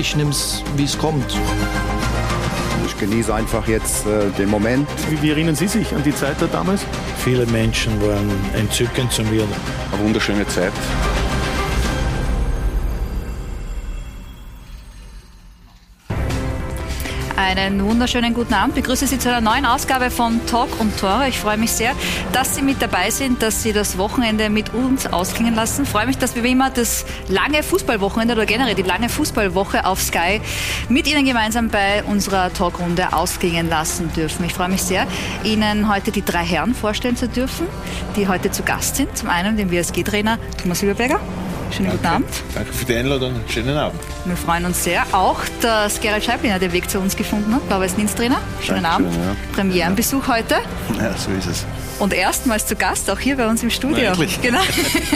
Ich nehme es, wie es kommt. Ich genieße einfach jetzt äh, den Moment. Wie, wie, erinnern Sie sich an die Zeit da damals? Viele Menschen waren entzückend zu mir. Eine wunderschöne Zeit. Einen wunderschönen guten Abend. Ich begrüße Sie zu einer neuen Ausgabe von Talk und Tore. Ich freue mich sehr, dass Sie mit dabei sind, dass Sie das Wochenende mit uns ausklingen lassen. Ich freue mich, dass wir wie immer das lange Fußballwochenende oder generell die lange Fußballwoche auf Sky mit Ihnen gemeinsam bei unserer Talkrunde ausklingen lassen dürfen. Ich freue mich sehr, Ihnen heute die drei Herren vorstellen zu dürfen, die heute zu Gast sind. Zum einen den WSG-Trainer Thomas Silberberger. Schönen Danke. guten Abend. Danke für die Einladung. Schönen Abend. Wir freuen uns sehr. Auch, dass Gerald Scheiblinger den Weg zu uns gefunden hat, blau weiß trainer Schönen Dankeschön, Abend. Ja. Premierenbesuch heute. Ja, so ist es. Und erstmals zu Gast, auch hier bei uns im Studio. Na, genau.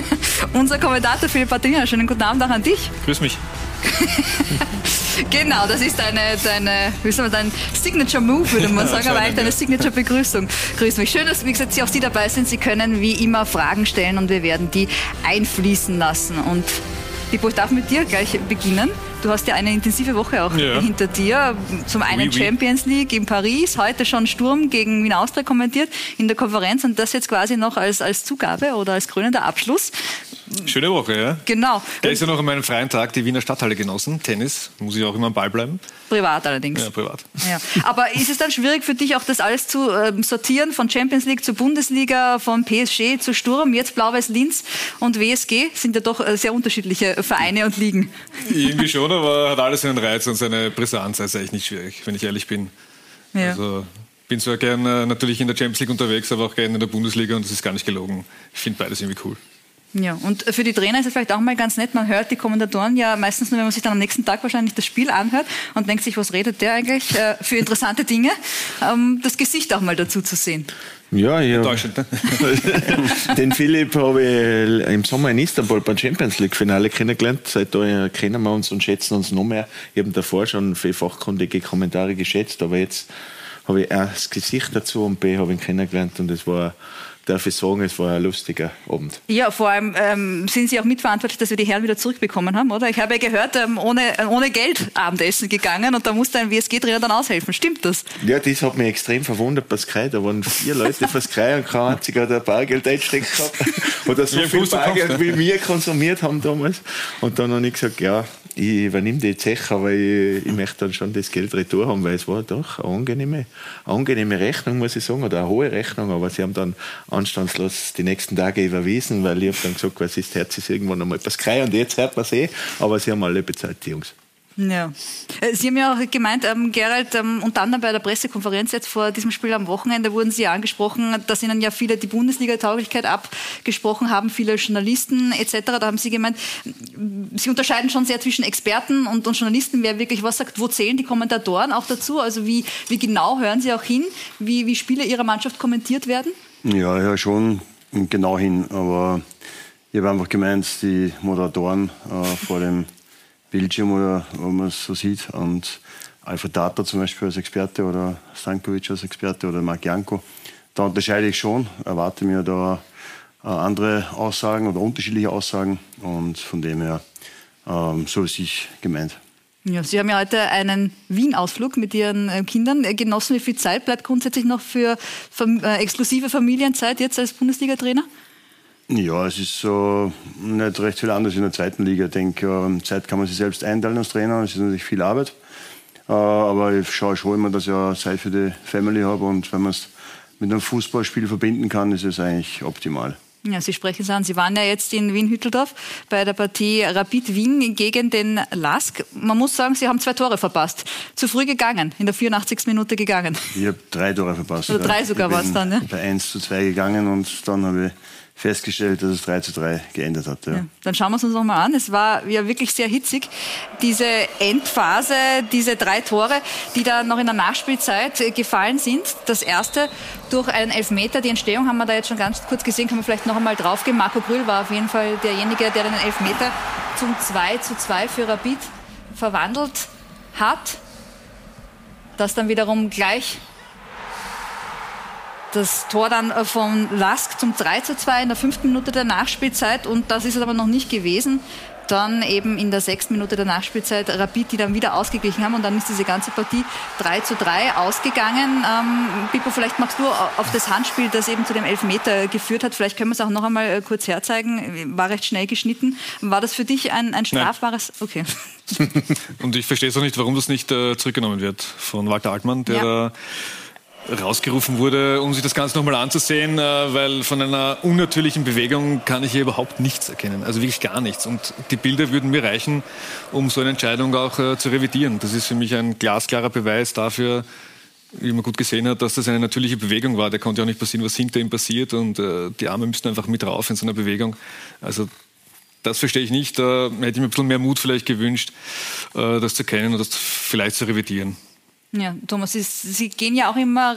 Unser Kommentator Philipp Patrina. Schönen guten Abend auch an dich. Grüß mich. genau, das ist deine, deine, wie soll man, dein Signature Move, würde man sagen, aber eigentlich deine Signature Begrüßung. Grüß mich. Schön, dass, wie gesagt, Sie auch Sie dabei sind. Sie können wie immer Fragen stellen und wir werden die einfließen lassen. Und Pippo, ich darf mit dir gleich beginnen. Du hast ja eine intensive Woche auch ja. hinter dir. Zum einen oui, oui. Champions League in Paris, heute schon Sturm gegen Wien Austria kommentiert in der Konferenz und das jetzt quasi noch als, als Zugabe oder als krönender Abschluss. Schöne Woche, ja. Genau. Gestern noch an meinem freien Tag die Wiener Stadthalle genossen. Tennis, muss ich auch immer am Ball bleiben. Privat allerdings. Ja, privat. Ja. Aber ist es dann schwierig für dich auch das alles zu äh, sortieren, von Champions League zur Bundesliga, von PSG zu Sturm, jetzt Blau-Weiß Linz und WSG sind ja doch äh, sehr unterschiedliche Vereine und Ligen. Irgendwie schon, aber hat alles seinen Reiz und seine Brisanz. Ist eigentlich nicht schwierig, wenn ich ehrlich bin. Ja. Also bin zwar gerne natürlich in der Champions League unterwegs, aber auch gerne in der Bundesliga und das ist gar nicht gelogen. Ich finde beides irgendwie cool. Ja, und für die Trainer ist es vielleicht auch mal ganz nett, man hört die Kommentatoren ja meistens nur, wenn man sich dann am nächsten Tag wahrscheinlich das Spiel anhört und denkt sich, was redet der eigentlich äh, für interessante Dinge, ähm, das Gesicht auch mal dazu zu sehen. Ja, ja. Ne? Den Philipp habe ich im Sommer in Istanbul beim Champions League Finale kennengelernt. Seitdem kennen wir uns und schätzen uns noch mehr. Ich habe davor schon viele fachkundige Kommentare geschätzt, aber jetzt habe ich A, das Gesicht dazu und B, habe ich ihn kennengelernt und es war darf ich sagen, es war ein lustiger Abend. Ja, vor allem ähm, sind Sie auch mitverantwortlich, dass wir die Herren wieder zurückbekommen haben, oder? Ich habe ja gehört, ähm, ohne, ohne Geld Abendessen gegangen und da musste ein WSG-Trainer dann aushelfen. Stimmt das? Ja, das hat mich extrem verwundert bei Sky. Da waren vier Leute für Sky und kein einziger hat ein Bargeld eingesteckt gehabt. Oder so viel Bargeld wie wir konsumiert haben damals. Und dann habe ich gesagt, ja, ich übernehme die Zeche, aber ich, ich, möchte dann schon das Geld retour haben, weil es war doch eine angenehme, angenehme Rechnung, muss ich sagen, oder eine hohe Rechnung, aber sie haben dann anstandslos die nächsten Tage überwiesen, weil ich habe dann gesagt, was ist, Herz ist irgendwann einmal etwas Krei und jetzt hört man es eh, aber sie haben alle bezahlt, die Jungs. Ja. Äh, sie haben ja auch gemeint, ähm, Gerald, ähm, und dann bei der Pressekonferenz jetzt vor diesem Spiel am Wochenende wurden Sie angesprochen, dass Ihnen ja viele die Bundesliga-Tauglichkeit abgesprochen haben, viele Journalisten etc. Da haben Sie gemeint, Sie unterscheiden schon sehr zwischen Experten und, und Journalisten, wer wirklich was sagt. Wo zählen die Kommentatoren auch dazu? Also wie, wie genau hören Sie auch hin, wie, wie Spiele Ihrer Mannschaft kommentiert werden? Ja, ja, schon genau hin. Aber ich habe einfach gemeint, die Moderatoren äh, vor dem Bildschirm oder wo man es so sieht. Und Alfred Data zum Beispiel als Experte oder Stankovic als Experte oder Marc Janko. Da unterscheide ich schon, erwarte mir da äh, andere Aussagen oder unterschiedliche Aussagen und von dem her ähm, so ist ich gemeint. Ja, Sie haben ja heute einen Wien-Ausflug mit Ihren äh, Kindern genossen. Wie viel Zeit bleibt grundsätzlich noch für äh, exklusive Familienzeit jetzt als Bundesliga-Trainer? Ja, es ist so nicht recht viel anders in der zweiten Liga. Ich denke, ähm, Zeit kann man sich selbst einteilen als Trainer. Es ist natürlich viel Arbeit. Äh, aber ich schaue schon immer, dass ich auch Zeit für die Family habe. Und wenn man es mit einem Fußballspiel verbinden kann, ist es eigentlich optimal. Ja, Sie sprechen es an. Sie waren ja jetzt in Wien-Hütteldorf bei der Partie Rapid Wien gegen den Lask. Man muss sagen, Sie haben zwei Tore verpasst. Zu früh gegangen, in der 84. Minute gegangen. Ich habe drei Tore verpasst. Oder drei sogar war es dann, ne? Bei 1 zu 2 gegangen und dann habe ich festgestellt, dass es 3 zu 3 geändert hat. Ja. Ja, dann schauen wir es uns nochmal an. Es war ja wirklich sehr hitzig. Diese Endphase, diese drei Tore, die da noch in der Nachspielzeit gefallen sind. Das erste durch einen Elfmeter. Die Entstehung haben wir da jetzt schon ganz kurz gesehen, kann man vielleicht noch einmal draufgehen. Marco Grüll war auf jeden Fall derjenige, der den Elfmeter zum 2 zu 2 für Rapid verwandelt hat. Das dann wiederum gleich das Tor dann äh, von Lask zum 3 zu 2 in der fünften Minute der Nachspielzeit und das ist es aber noch nicht gewesen. Dann eben in der sechsten Minute der Nachspielzeit Rapid, die dann wieder ausgeglichen haben und dann ist diese ganze Partie 3 zu 3 ausgegangen. Ähm, Pippo, vielleicht machst du auf das Handspiel, das eben zu dem Elfmeter geführt hat, vielleicht können wir es auch noch einmal äh, kurz herzeigen, war recht schnell geschnitten. War das für dich ein, ein strafbares... Nein. Okay. und ich verstehe es auch nicht, warum das nicht äh, zurückgenommen wird von Walter Altmann, der ja. da rausgerufen wurde, um sich das Ganze nochmal anzusehen, äh, weil von einer unnatürlichen Bewegung kann ich hier überhaupt nichts erkennen. Also wirklich gar nichts. Und die Bilder würden mir reichen, um so eine Entscheidung auch äh, zu revidieren. Das ist für mich ein glasklarer Beweis dafür, wie man gut gesehen hat, dass das eine natürliche Bewegung war. Der konnte ja auch nicht passieren, was hinter ihm passiert und äh, die Arme müssten einfach mit rauf in so einer Bewegung. Also das verstehe ich nicht. Da hätte ich mir ein bisschen mehr Mut vielleicht gewünscht, das zu erkennen und das vielleicht zu revidieren. Ja, Thomas, Sie, Sie, gehen ja auch immer,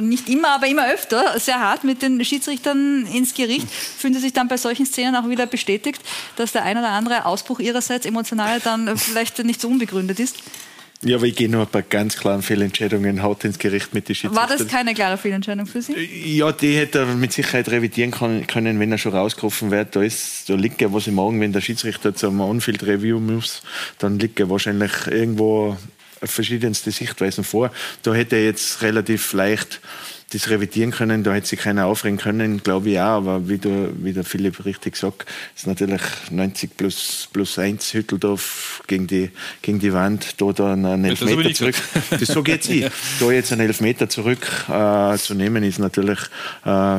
nicht immer, aber immer öfter sehr hart mit den Schiedsrichtern ins Gericht. Fühlen Sie sich dann bei solchen Szenen auch wieder bestätigt, dass der ein oder andere Ausbruch Ihrerseits emotional dann vielleicht nicht so unbegründet ist? Ja, aber ich gehe noch bei ganz klaren Fehlentscheidungen haut ins Gericht mit den Schiedsrichtern. War das keine klare Fehlentscheidung für Sie? Ja, die hätte er mit Sicherheit revidieren können, wenn er schon rausgerufen wird. Da, ist, da liegt ja was im Augen, wenn der Schiedsrichter zum On-Field-Review muss, dann liegt er wahrscheinlich irgendwo verschiedenste Sichtweisen vor. Da hätte er jetzt relativ leicht das revidieren können, da hätte sich keiner aufregen können, glaube ich auch, aber wie, du, wie der Philipp richtig sagt, ist natürlich 90 plus, plus 1 Hütteldorf gegen die, gegen die Wand, da dann einen Elfmeter zurück. Das so geht's ja. Da jetzt einen Elfmeter zurück äh, zu nehmen, ist natürlich, äh,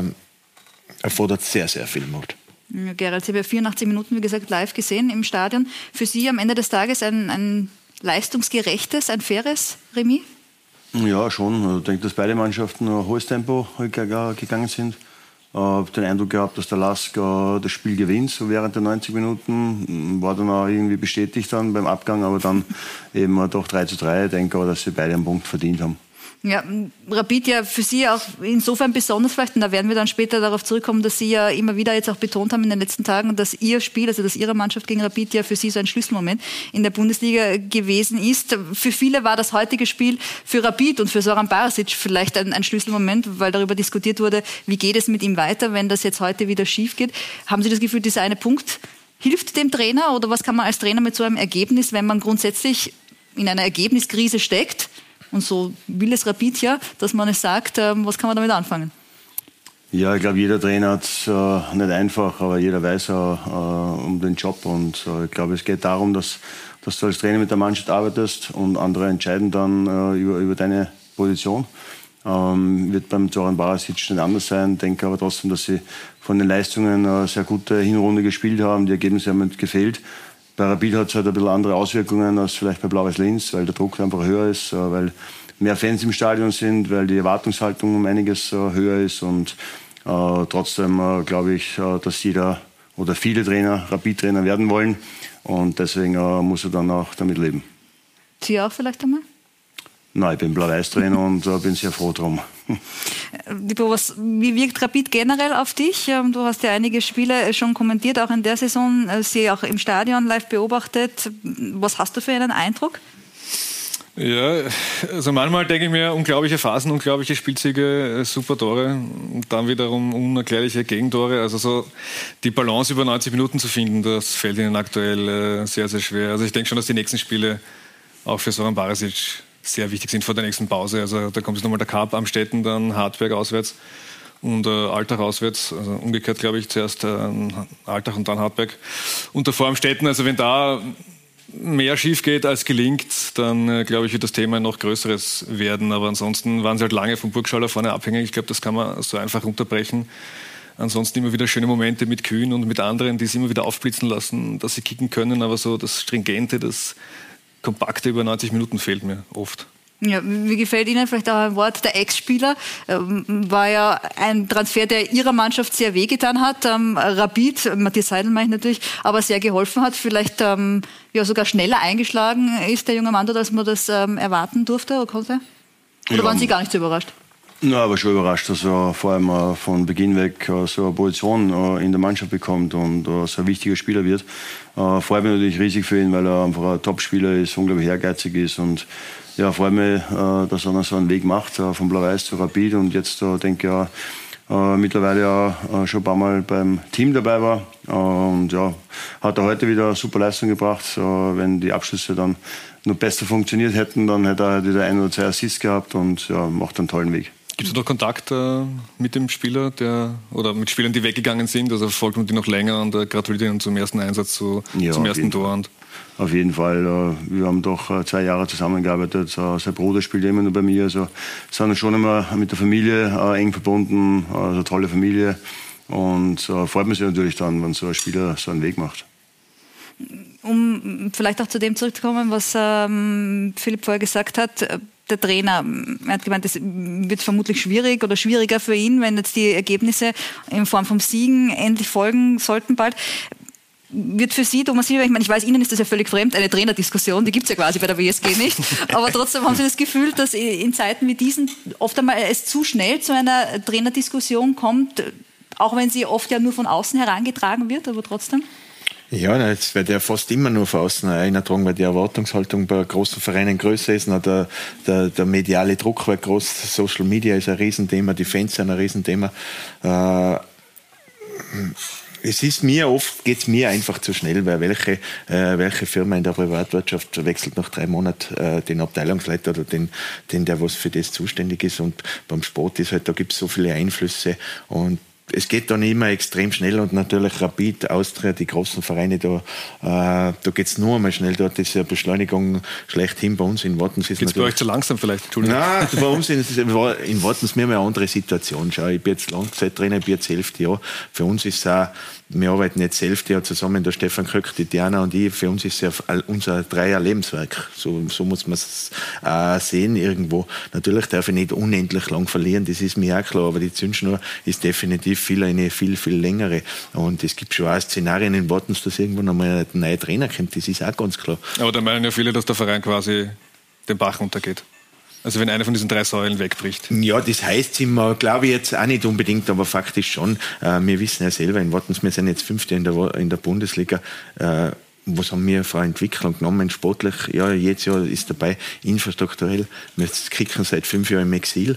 erfordert sehr, sehr viel Mut. Ja, Gerald, Sie haben ja 84 Minuten, wie gesagt, live gesehen im Stadion. Für Sie am Ende des Tages ein, ein leistungsgerechtes, ein faires Remis? Ja, schon. Ich denke, dass beide Mannschaften ein hohes Tempo gegangen sind. Ich habe den Eindruck gehabt, dass der Lask das Spiel gewinnt, so während der 90 Minuten. War dann auch irgendwie bestätigt dann beim Abgang, aber dann eben doch 3 zu 3. Ich denke aber, dass sie beide einen Punkt verdient haben. Ja, Rapid ja für Sie auch insofern besonders vielleicht, und da werden wir dann später darauf zurückkommen, dass Sie ja immer wieder jetzt auch betont haben in den letzten Tagen, dass Ihr Spiel, also dass Ihre Mannschaft gegen Rapid ja für Sie so ein Schlüsselmoment in der Bundesliga gewesen ist. Für viele war das heutige Spiel für Rapid und für Soran Barasic vielleicht ein, ein Schlüsselmoment, weil darüber diskutiert wurde, wie geht es mit ihm weiter, wenn das jetzt heute wieder schief geht. Haben Sie das Gefühl, dieser eine Punkt hilft dem Trainer oder was kann man als Trainer mit so einem Ergebnis, wenn man grundsätzlich in einer Ergebniskrise steckt, und so will es Rapid ja, dass man es sagt. Ähm, was kann man damit anfangen? Ja, ich glaube, jeder Trainer hat es äh, nicht einfach, aber jeder weiß äh, um den Job. Und äh, ich glaube, es geht darum, dass, dass du als Trainer mit der Mannschaft arbeitest und andere entscheiden dann äh, über, über deine Position. Ähm, wird beim Zoran Barasic nicht anders sein. Denke aber trotzdem, dass sie von den Leistungen eine sehr gute Hinrunde gespielt haben. Die Ergebnisse haben gefehlt. Bei Rapid hat es halt ein bisschen andere Auswirkungen als vielleicht bei Blaues Linz, weil der Druck einfach höher ist, äh, weil mehr Fans im Stadion sind, weil die Erwartungshaltung um einiges äh, höher ist und äh, trotzdem äh, glaube ich, äh, dass jeder oder viele Trainer Rapid-Trainer werden wollen und deswegen äh, muss er dann auch damit leben. Sie auch vielleicht einmal? Nein, ich bin Blau-Weiß-Trainer und äh, bin sehr froh drum. Was, wie wirkt Rapid generell auf dich? Ähm, du hast ja einige Spiele schon kommentiert, auch in der Saison, äh, sie auch im Stadion live beobachtet. Was hast du für einen Eindruck? Ja, also manchmal denke ich mir, unglaubliche Phasen, unglaubliche Spielzüge, äh, super Tore und dann wiederum unerklärliche Gegentore. Also so die Balance über 90 Minuten zu finden, das fällt ihnen aktuell sehr, sehr schwer. Also ich denke schon, dass die nächsten Spiele auch für Soran Barisic sehr wichtig sind vor der nächsten Pause. Also da kommt jetzt nochmal der Cup am Städten, dann Hartberg auswärts und äh, Altach auswärts. Also umgekehrt, glaube ich, zuerst äh, Altach und dann Hartberg. Und davor am Städten, also wenn da mehr schief geht als gelingt, dann äh, glaube ich, wird das Thema noch größeres werden. Aber ansonsten waren sie halt lange vom Burgschaller vorne abhängig. Ich glaube, das kann man so einfach unterbrechen. Ansonsten immer wieder schöne Momente mit Kühn und mit anderen, die sie immer wieder aufblitzen lassen, dass sie kicken können. Aber so das Stringente, das Kompakte über 90 Minuten fehlt mir oft. Ja, wie gefällt Ihnen vielleicht auch ein Wort der Ex-Spieler? Ähm, war ja ein Transfer, der Ihrer Mannschaft sehr wehgetan hat. Ähm, Rapid, Matthias Seidel meine ich natürlich, aber sehr geholfen hat. Vielleicht ähm, ja sogar schneller eingeschlagen ist der junge Mann dort, als man das ähm, erwarten durfte oder konnte? Oder ja, waren Sie gar nicht so überrascht? Na, aber schon überrascht, dass er vor allem äh, von Beginn weg äh, so eine Position äh, in der Mannschaft bekommt und so ein wichtiger Spieler wird. Freut mich natürlich riesig für ihn, weil er einfach ein Top-Spieler ist, unglaublich ehrgeizig ist und ja, freut mich, dass er noch so einen Weg macht von Blau-Weiß zu Rapid und jetzt denke ich ja, äh, mittlerweile ja äh, schon ein paar Mal beim Team dabei war. Äh, und ja, hat er heute wieder super Leistung gebracht. wenn die Abschlüsse dann noch besser funktioniert hätten, dann hätte er halt wieder ein oder zwei Assists gehabt und ja, macht einen tollen Weg. Gibt es noch Kontakt äh, mit dem Spieler der, oder mit Spielern, die weggegangen sind? Also folgt man die noch länger und äh, gratuliert ihnen zum ersten Einsatz, zu, ja, zum ersten Tor? Und auf jeden Fall. Äh, wir haben doch äh, zwei Jahre zusammengearbeitet. Sein Bruder spielt immer noch bei mir. Also sind schon immer mit der Familie äh, eng verbunden. Also eine tolle Familie. Und freut mich natürlich dann, wenn so ein Spieler so einen Weg macht um vielleicht auch zu dem zurückzukommen, was ähm, Philipp vorher gesagt hat, der Trainer, er hat gemeint, es wird vermutlich schwierig oder schwieriger für ihn, wenn jetzt die Ergebnisse in Form von Siegen endlich folgen sollten bald. Wird für Sie, Thomas Silber, ich meine, ich weiß, Ihnen ist das ja völlig fremd, eine Trainerdiskussion, die gibt es ja quasi bei der WSG nicht. Aber trotzdem haben Sie das Gefühl, dass in Zeiten wie diesen oft einmal es zu schnell zu einer Trainerdiskussion kommt, auch wenn sie oft ja nur von außen herangetragen wird, aber trotzdem? Ja, es wird ja fast immer nur von außen eingetragen, weil die Erwartungshaltung bei großen Vereinen größer ist. Der, der, der mediale Druck wird groß. Social Media ist ein Riesenthema, die Fans sind ein Riesenthema. Äh, es ist mir oft, geht es mir einfach zu schnell, weil welche, äh, welche Firma in der Privatwirtschaft wechselt nach drei Monaten äh, den Abteilungsleiter oder den, den, der was für das zuständig ist. Und beim Sport ist halt, da gibt es so viele Einflüsse und es geht dann immer extrem schnell und natürlich Rapid, Austria, die großen Vereine, da, äh, da geht es nur einmal schnell. Dort ist ja Beschleunigung schlechthin. Bei uns in Wattens ist es. bei euch zu langsam vielleicht? Nein, bei uns in, in Wattens wir haben eine andere Situation. Schau, ich bin jetzt Langzeitrainer, ich bin jetzt elf Jahre. Für uns ist es auch wir arbeiten jetzt elf Jahre zusammen, der Stefan Kröck, die Diana und ich. Für uns ist es ja unser Dreier Lebenswerk. So, so muss man es äh, sehen irgendwo. Natürlich darf ich nicht unendlich lang verlieren, das ist mir auch klar, aber die Zündschnur ist definitiv viel eine viel, viel längere. Und es gibt schon auch Szenarien in Wattens, dass irgendwann einmal ein neuer Trainer kommt, das ist auch ganz klar. Aber da meinen ja viele, dass der Verein quasi den Bach runtergeht. Also wenn eine von diesen drei Säulen wegbricht. Ja, das heißt immer, glaube ich jetzt auch nicht unbedingt, aber faktisch schon. Äh, wir wissen ja selber in Wattens, wir sind jetzt Fünfte in der, in der Bundesliga. Äh, was haben wir für eine Entwicklung genommen? Sportlich, ja, jedes Jahr ist dabei, infrastrukturell. Wir kicken seit fünf Jahren im Exil.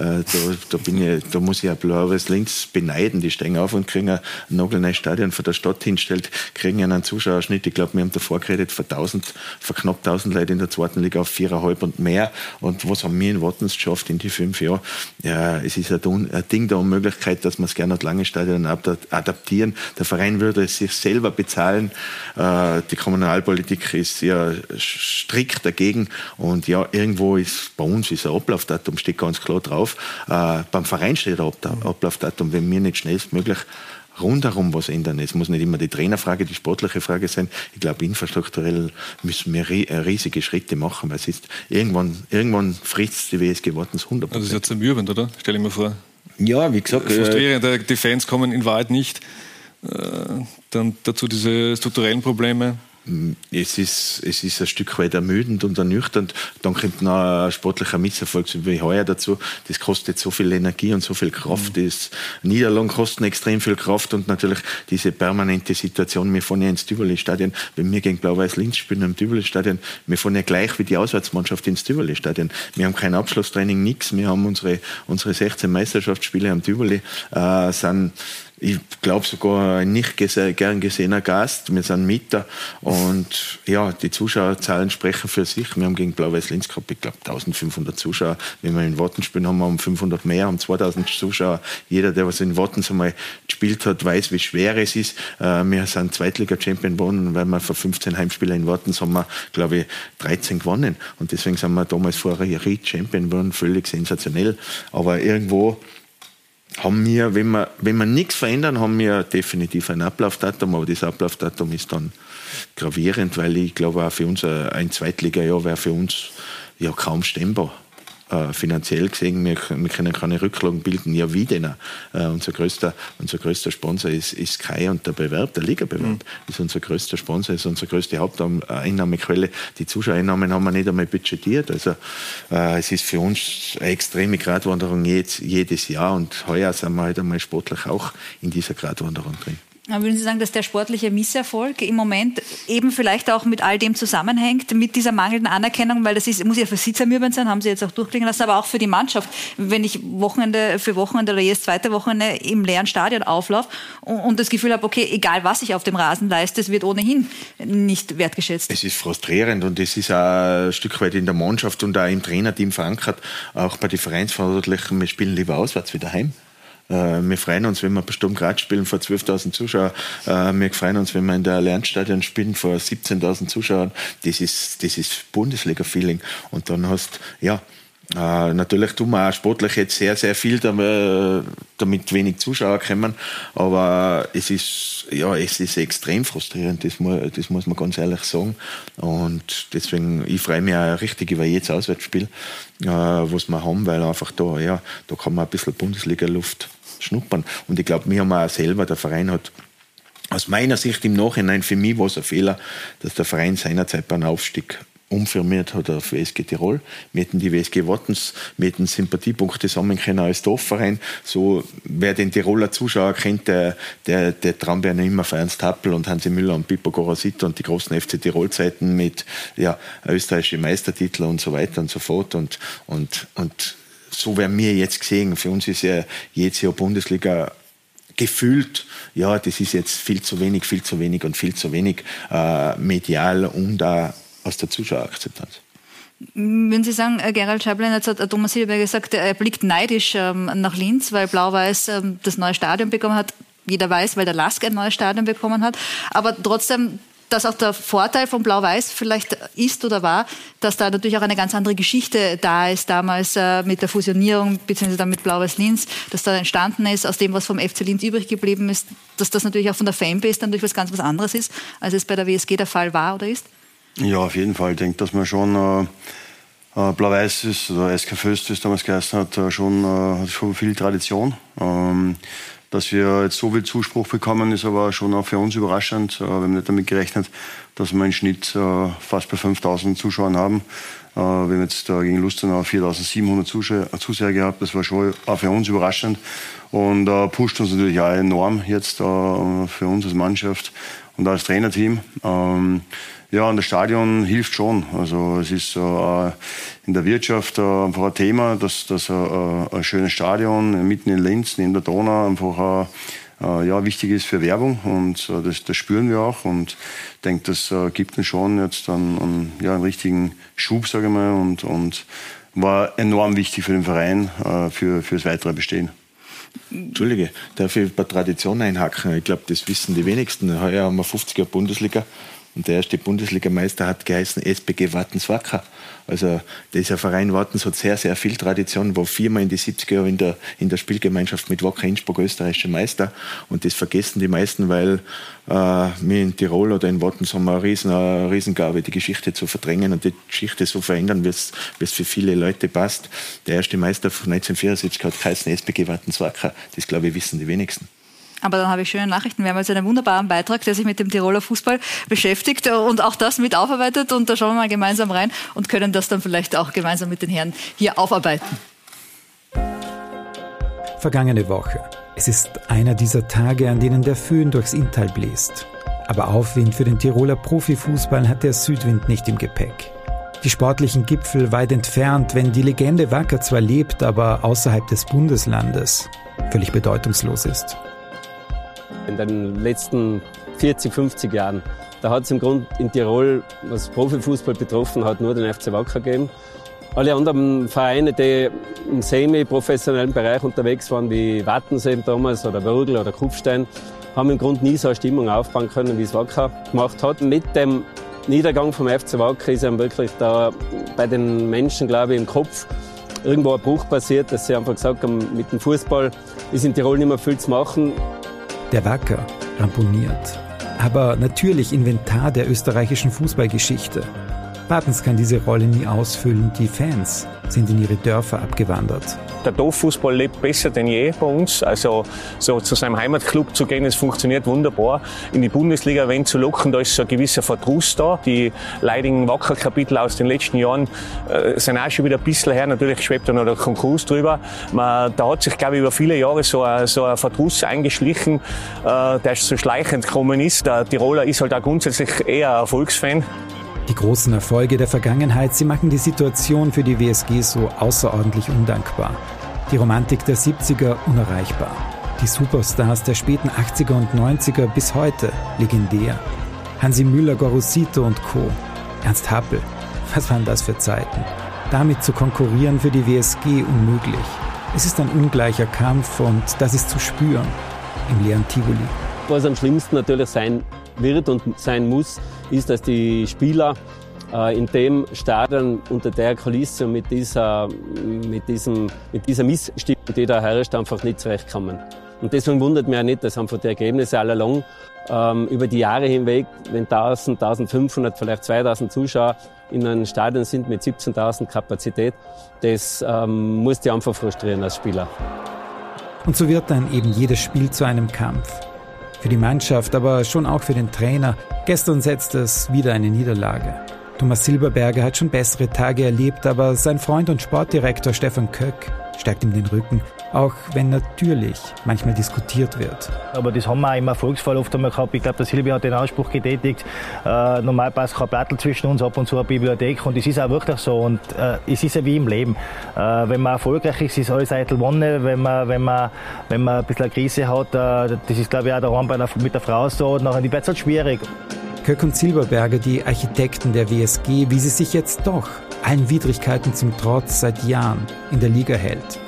Äh, da, da, bin ich, da muss ich ja Blaues Linz beneiden. Die steigen auf und kriegen ein nagelneues Stadion von der Stadt hinstellt, kriegen einen Zuschauerschnitt. Ich glaube, wir haben davor geredet von 1000, von knapp 1000 Leuten in der zweiten Liga auf viereinhalb und mehr. Und was haben wir in Wattens geschafft in die fünf Jahren? Ja, es ist ein, Ding der Unmöglichkeit, dass wir es gerne lange Stadion adaptieren. Der Verein würde es sich selber bezahlen. Äh, die Kommunalpolitik ist ja strikt dagegen. Und ja, irgendwo ist bei uns ist ein Ablaufdatum, steht ganz klar drauf auf. Äh, beim Verein steht ein Ablaufdatum, wenn wir nicht schnellstmöglich rundherum was ändern. Es muss nicht immer die Trainerfrage, die sportliche Frage sein. Ich glaube, infrastrukturell müssen wir äh, riesige Schritte machen, weil es ist irgendwann, irgendwann frisst die WSG Wartens 100 Das ist ja zermürbend, oder? Stell ich mir vor. Ja, wie gesagt. Frustrierend, äh, die Fans kommen in Wahrheit nicht. Äh, dann dazu diese strukturellen Probleme es ist, es ist ein Stück weit ermüdend und ernüchternd. Dann kommt noch ein sportlicher Misserfolg wie heuer dazu. Das kostet so viel Energie und so viel Kraft. Mhm. Das Niederlagen kosten extrem viel Kraft und natürlich diese permanente Situation. Wir fahren ja ins Tivoli-Stadion. Wenn wir gegen Blau-Weiß-Linz spielen im Tivoli-Stadion, wir fahren ja gleich wie die Auswärtsmannschaft ins Tivoli-Stadion. Wir haben kein Abschlusstraining, nichts. Wir haben unsere, unsere 16 Meisterschaftsspiele am Tivoli, äh, sind ich glaube sogar ein nicht gern gesehener Gast. Wir sind Mieter und ja, die Zuschauerzahlen sprechen für sich. Wir haben gegen Blau-Weiß Linz gehabt, ich glaube 1500 Zuschauer. Wenn wir in Worten spielen, haben wir um 500 mehr, um 2000 Zuschauer. Jeder, der was in Worten einmal gespielt hat, weiß, wie schwer es ist. Äh, wir sind Zweitliga-Champion geworden, weil wir vor 15 Heimspielen in Worten haben wir, glaube ich, 13 gewonnen. Und deswegen sind wir damals vorher Champion geworden, völlig sensationell. Aber irgendwo haben wir, wenn wir, wenn wir nichts verändern, haben wir definitiv ein Ablaufdatum, aber das Ablaufdatum ist dann gravierend, weil ich glaube auch für uns ein Zweitliga-Jahr wäre für uns ja kaum stemmbar. Äh, finanziell gesehen, wir, wir können keine Rücklagen bilden, ja wie denn? Äh, unser, größter, unser größter Sponsor ist, ist Sky und der Bewerb, der Ligabewerb, mhm. ist unser größter Sponsor, ist unsere größte Haupteinnahmequelle. Die Zuschauereinnahmen haben wir nicht einmal budgetiert. Also äh, es ist für uns eine extreme Gratwanderung jedes, jedes Jahr und heuer sind wir halt einmal sportlich auch in dieser Gratwanderung drin. Würden Sie sagen, dass der sportliche Misserfolg im Moment eben vielleicht auch mit all dem zusammenhängt, mit dieser mangelnden Anerkennung, weil das ist, muss ja für Sie zermürbend sein, haben Sie jetzt auch durchklingen lassen, aber auch für die Mannschaft. Wenn ich Wochenende für Wochenende oder jedes zweite Wochenende im leeren Stadion auflaufe und das Gefühl habe, okay, egal was ich auf dem Rasen leiste, es wird ohnehin nicht wertgeschätzt. Es ist frustrierend und es ist auch ein Stück weit in der Mannschaft und auch im Trainerteam verankert, auch bei den Vereinsverantwortlichen, wir spielen lieber auswärts wie daheim. Äh, wir freuen uns, wenn wir bei Sturm Graz spielen vor 12.000 Zuschauern. Äh, wir freuen uns, wenn wir in der Lernstadion spielen vor 17.000 Zuschauern. Das ist, das ist Bundesliga-Feeling. Und dann hast, ja, äh, natürlich tun wir auch sportlich jetzt sehr, sehr viel, damit, damit wenig Zuschauer kommen. Aber es ist, ja, es ist extrem frustrierend, das muss, das muss man ganz ehrlich sagen. Und deswegen, ich freue mich auch richtig über jedes Auswärtsspiel, äh, was wir haben, weil einfach da, ja, da kann man ein bisschen Bundesliga-Luft schnuppern. Und ich glaube, wir haben auch selber, der Verein hat aus meiner Sicht im Nachhinein, für mich war es ein Fehler, dass der Verein seinerzeit beim Aufstieg umfirmiert hat auf WSG Tirol. Wir hätten die WSG Wattens, wir hätten Sympathiepunkte sammeln können als Dorfverein. So, wer den Tiroler Zuschauer kennt, der, der, der trauen wir immer für Ernst Happel und Hansi Müller und Pippo Gorosito und die großen FC Tirol-Zeiten mit, ja, österreichische Meistertitel und so weiter und so fort und, und, und so werden wir jetzt gesehen. Für uns ist ja jedes Jahr Bundesliga gefühlt, ja, das ist jetzt viel zu wenig, viel zu wenig und viel zu wenig äh, medial und auch aus der Zuschauerakzeptanz. Würden Sie sagen, äh, Gerald Scheiblein, jetzt hat Thomas Hilberg gesagt, er blickt neidisch ähm, nach Linz, weil Blau-Weiß ähm, das neue Stadion bekommen hat. Jeder weiß, weil der Lask ein neues Stadion bekommen hat. Aber trotzdem, dass auch der Vorteil von Blau-Weiß vielleicht ist oder war, dass da natürlich auch eine ganz andere Geschichte da ist, damals äh, mit der Fusionierung, beziehungsweise dann mit Blau-Weiß-Linz, dass da entstanden ist, aus dem, was vom FC Linz übrig geblieben ist, dass das natürlich auch von der Fanbase dann durch was ganz was anderes ist, als es bei der WSG der Fall war oder ist? Ja, auf jeden Fall. Ich denke, dass man schon äh, äh Blau-Weiß ist, oder SK Föst, wie es damals geheißen hat, äh, schon, äh, hat schon viel Tradition. Ähm, dass wir jetzt so viel Zuspruch bekommen, ist aber schon auch für uns überraschend. Äh, wir haben nicht damit gerechnet, dass wir einen Schnitt äh, fast bei 5000 Zuschauern haben. Wir haben jetzt gegen Lustenau 4700 Zuseher gehabt. Das war schon auch für uns überraschend und pusht uns natürlich auch enorm jetzt für uns als Mannschaft und als Trainerteam. Ja, und das Stadion hilft schon. Also es ist äh, in der Wirtschaft äh, einfach ein Thema, dass, dass äh, ein schönes Stadion mitten in Linz, neben der Donau, einfach äh, ja, wichtig ist für Werbung und äh, das, das spüren wir auch und ich denke, das äh, gibt uns schon jetzt einen, einen, ja, einen richtigen Schub, sage ich mal, und, und war enorm wichtig für den Verein, äh, für, für das weitere Bestehen. Entschuldige, darf ich bei Tradition einhaken? Ich glaube, das wissen die wenigsten. Heuer haben wir 50er Bundesliga und der erste Bundesligameister hat geheißen SPG Wattenswacker. Also dieser Verein Wattens hat sehr, sehr viel Tradition, war viermal in die 70er Jahre in der, in der Spielgemeinschaft mit Wacker Innsbruck österreichischer Meister. Und das vergessen die meisten, weil äh, wir in Tirol oder in Wattens haben eine, riesen, eine Riesengabe, die Geschichte zu verdrängen und die Geschichte so verändern, wie es für viele Leute passt. Der erste Meister von 1974 hat geheißen SPG Wattenswacker. Das, glaube ich, wissen die wenigsten. Aber dann habe ich schöne Nachrichten. Wir haben jetzt einen wunderbaren Beitrag, der sich mit dem Tiroler Fußball beschäftigt und auch das mit aufarbeitet. Und da schauen wir mal gemeinsam rein und können das dann vielleicht auch gemeinsam mit den Herren hier aufarbeiten. Vergangene Woche. Es ist einer dieser Tage, an denen der Föhn durchs Inntal bläst. Aber Aufwind für den Tiroler Profifußball hat der Südwind nicht im Gepäck. Die sportlichen Gipfel weit entfernt, wenn die Legende Wacker zwar lebt, aber außerhalb des Bundeslandes völlig bedeutungslos ist in den letzten 40, 50 Jahren. Da hat es im Grunde in Tirol, was Profifußball betroffen hat, nur den FC Wacker gegeben. Alle anderen Vereine, die im semi-professionellen Bereich unterwegs waren, wie Wattensee damals oder Würgel oder Kufstein, haben im Grunde nie so eine Stimmung aufbauen können, wie es Wacker gemacht hat. Mit dem Niedergang vom FC Wacker ist einem wirklich da bei den Menschen, glaube ich, im Kopf irgendwo ein Bruch passiert, dass sie einfach gesagt haben, mit dem Fußball ist in Tirol nicht mehr viel zu machen. Der Wacker ramponiert. Aber natürlich Inventar der österreichischen Fußballgeschichte. Bartens kann diese Rolle nie ausfüllen. Die Fans sind in ihre Dörfer abgewandert. Der Dorffußball lebt besser denn je bei uns. Also so zu seinem Heimatclub zu gehen, es funktioniert wunderbar. In die Bundesliga wenn zu locken, da ist so ein gewisser Verdruss da. Die leidigen Wackerkapitel aus den letzten Jahren äh, sind auch schon wieder ein bisschen her. Natürlich schwebt da noch der Konkurs drüber. Man, da hat sich, glaube ich, über viele Jahre so ein, so ein Verdruss eingeschlichen, äh, der so schleichend gekommen ist. Der Tiroler ist halt auch grundsätzlich eher ein Erfolgsfan. Die großen Erfolge der Vergangenheit, sie machen die Situation für die WSG so außerordentlich undankbar. Die Romantik der 70er unerreichbar. Die Superstars der späten 80er und 90er bis heute legendär. Hansi Müller, Gorosito und Co. Ernst Happel. Was waren das für Zeiten? Damit zu konkurrieren für die WSG unmöglich. Es ist ein ungleicher Kampf und das ist zu spüren im leeren Tivoli. Was am schlimmsten natürlich sein wird und sein muss, ist, dass die Spieler äh, in dem Stadion unter der Kulisse und mit dieser, mit diesem, mit dieser Missstimmung, die da herrscht, einfach nicht zurechtkommen. Und deswegen wundert mich auch nicht, dass einfach die Ergebnisse allalong ähm, über die Jahre hinweg, wenn 1000, 1500, vielleicht 2000 Zuschauer in einem Stadion sind mit 17.000 Kapazität, das ähm, muss die einfach frustrieren als Spieler. Und so wird dann eben jedes Spiel zu einem Kampf für die Mannschaft, aber schon auch für den Trainer. Gestern setzt es wieder eine Niederlage. Thomas Silberberger hat schon bessere Tage erlebt, aber sein Freund und Sportdirektor Stefan Köck stärkt ihm den Rücken, auch wenn natürlich manchmal diskutiert wird. Aber das haben wir auch im Erfolgsfall oft einmal gehabt. Ich glaube, der Silbi hat den Ausspruch getätigt, äh, normal passt kein Plattel zwischen uns, ab und zu eine Bibliothek und es ist auch wirklich so und äh, es ist ja wie im Leben. Äh, wenn man erfolgreich ist, ist alles eitel Wonne, wenn man, wenn man, wenn man ein bisschen eine Krise hat, äh, das ist glaube ich auch daheim bei der, mit der Frau so, und nachher wird es halt schwierig. Köck und Silberberger, die Architekten der WSG, wie sie sich jetzt doch allen Widrigkeiten zum Trotz seit Jahren in der Liga hält.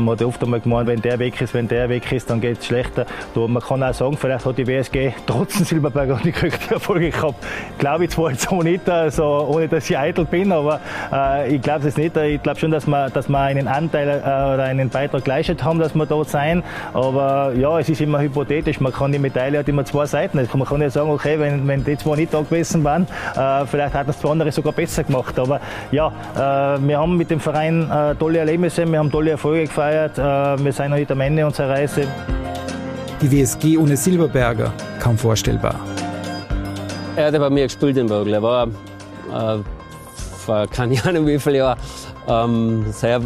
Man hat oft einmal gemeint, wenn der weg ist, wenn der weg ist, dann geht es schlechter. Da, man kann auch sagen, vielleicht hat die WSG trotz Silberberger nicht die Erfolge gehabt. Glaube ich zwar jetzt auch nicht, also ohne dass ich eitel bin, aber äh, ich glaube es nicht. Ich glaube schon, dass wir, dass wir einen Anteil äh, oder einen Beitrag geleistet haben, dass wir dort sein. Aber ja, es ist immer hypothetisch. Man kann die Medaille hat immer zwei Seiten. Also man kann ja sagen, okay, wenn, wenn die zwei nicht da gewesen wären, äh, vielleicht hat das zwei andere sogar besser gemacht. Aber ja, äh, wir haben mit dem Verein äh, tolle Erlebnisse, wir haben tolle Erfolge gefeiert gefeiert. Äh, wir sind heute am Ende unserer Reise. Die WSG ohne Silberberger, kaum vorstellbar. Er hat bei mir gespielt in Vögel. Er war äh, vor keine Ahnung wie viele Jahren ähm, sehr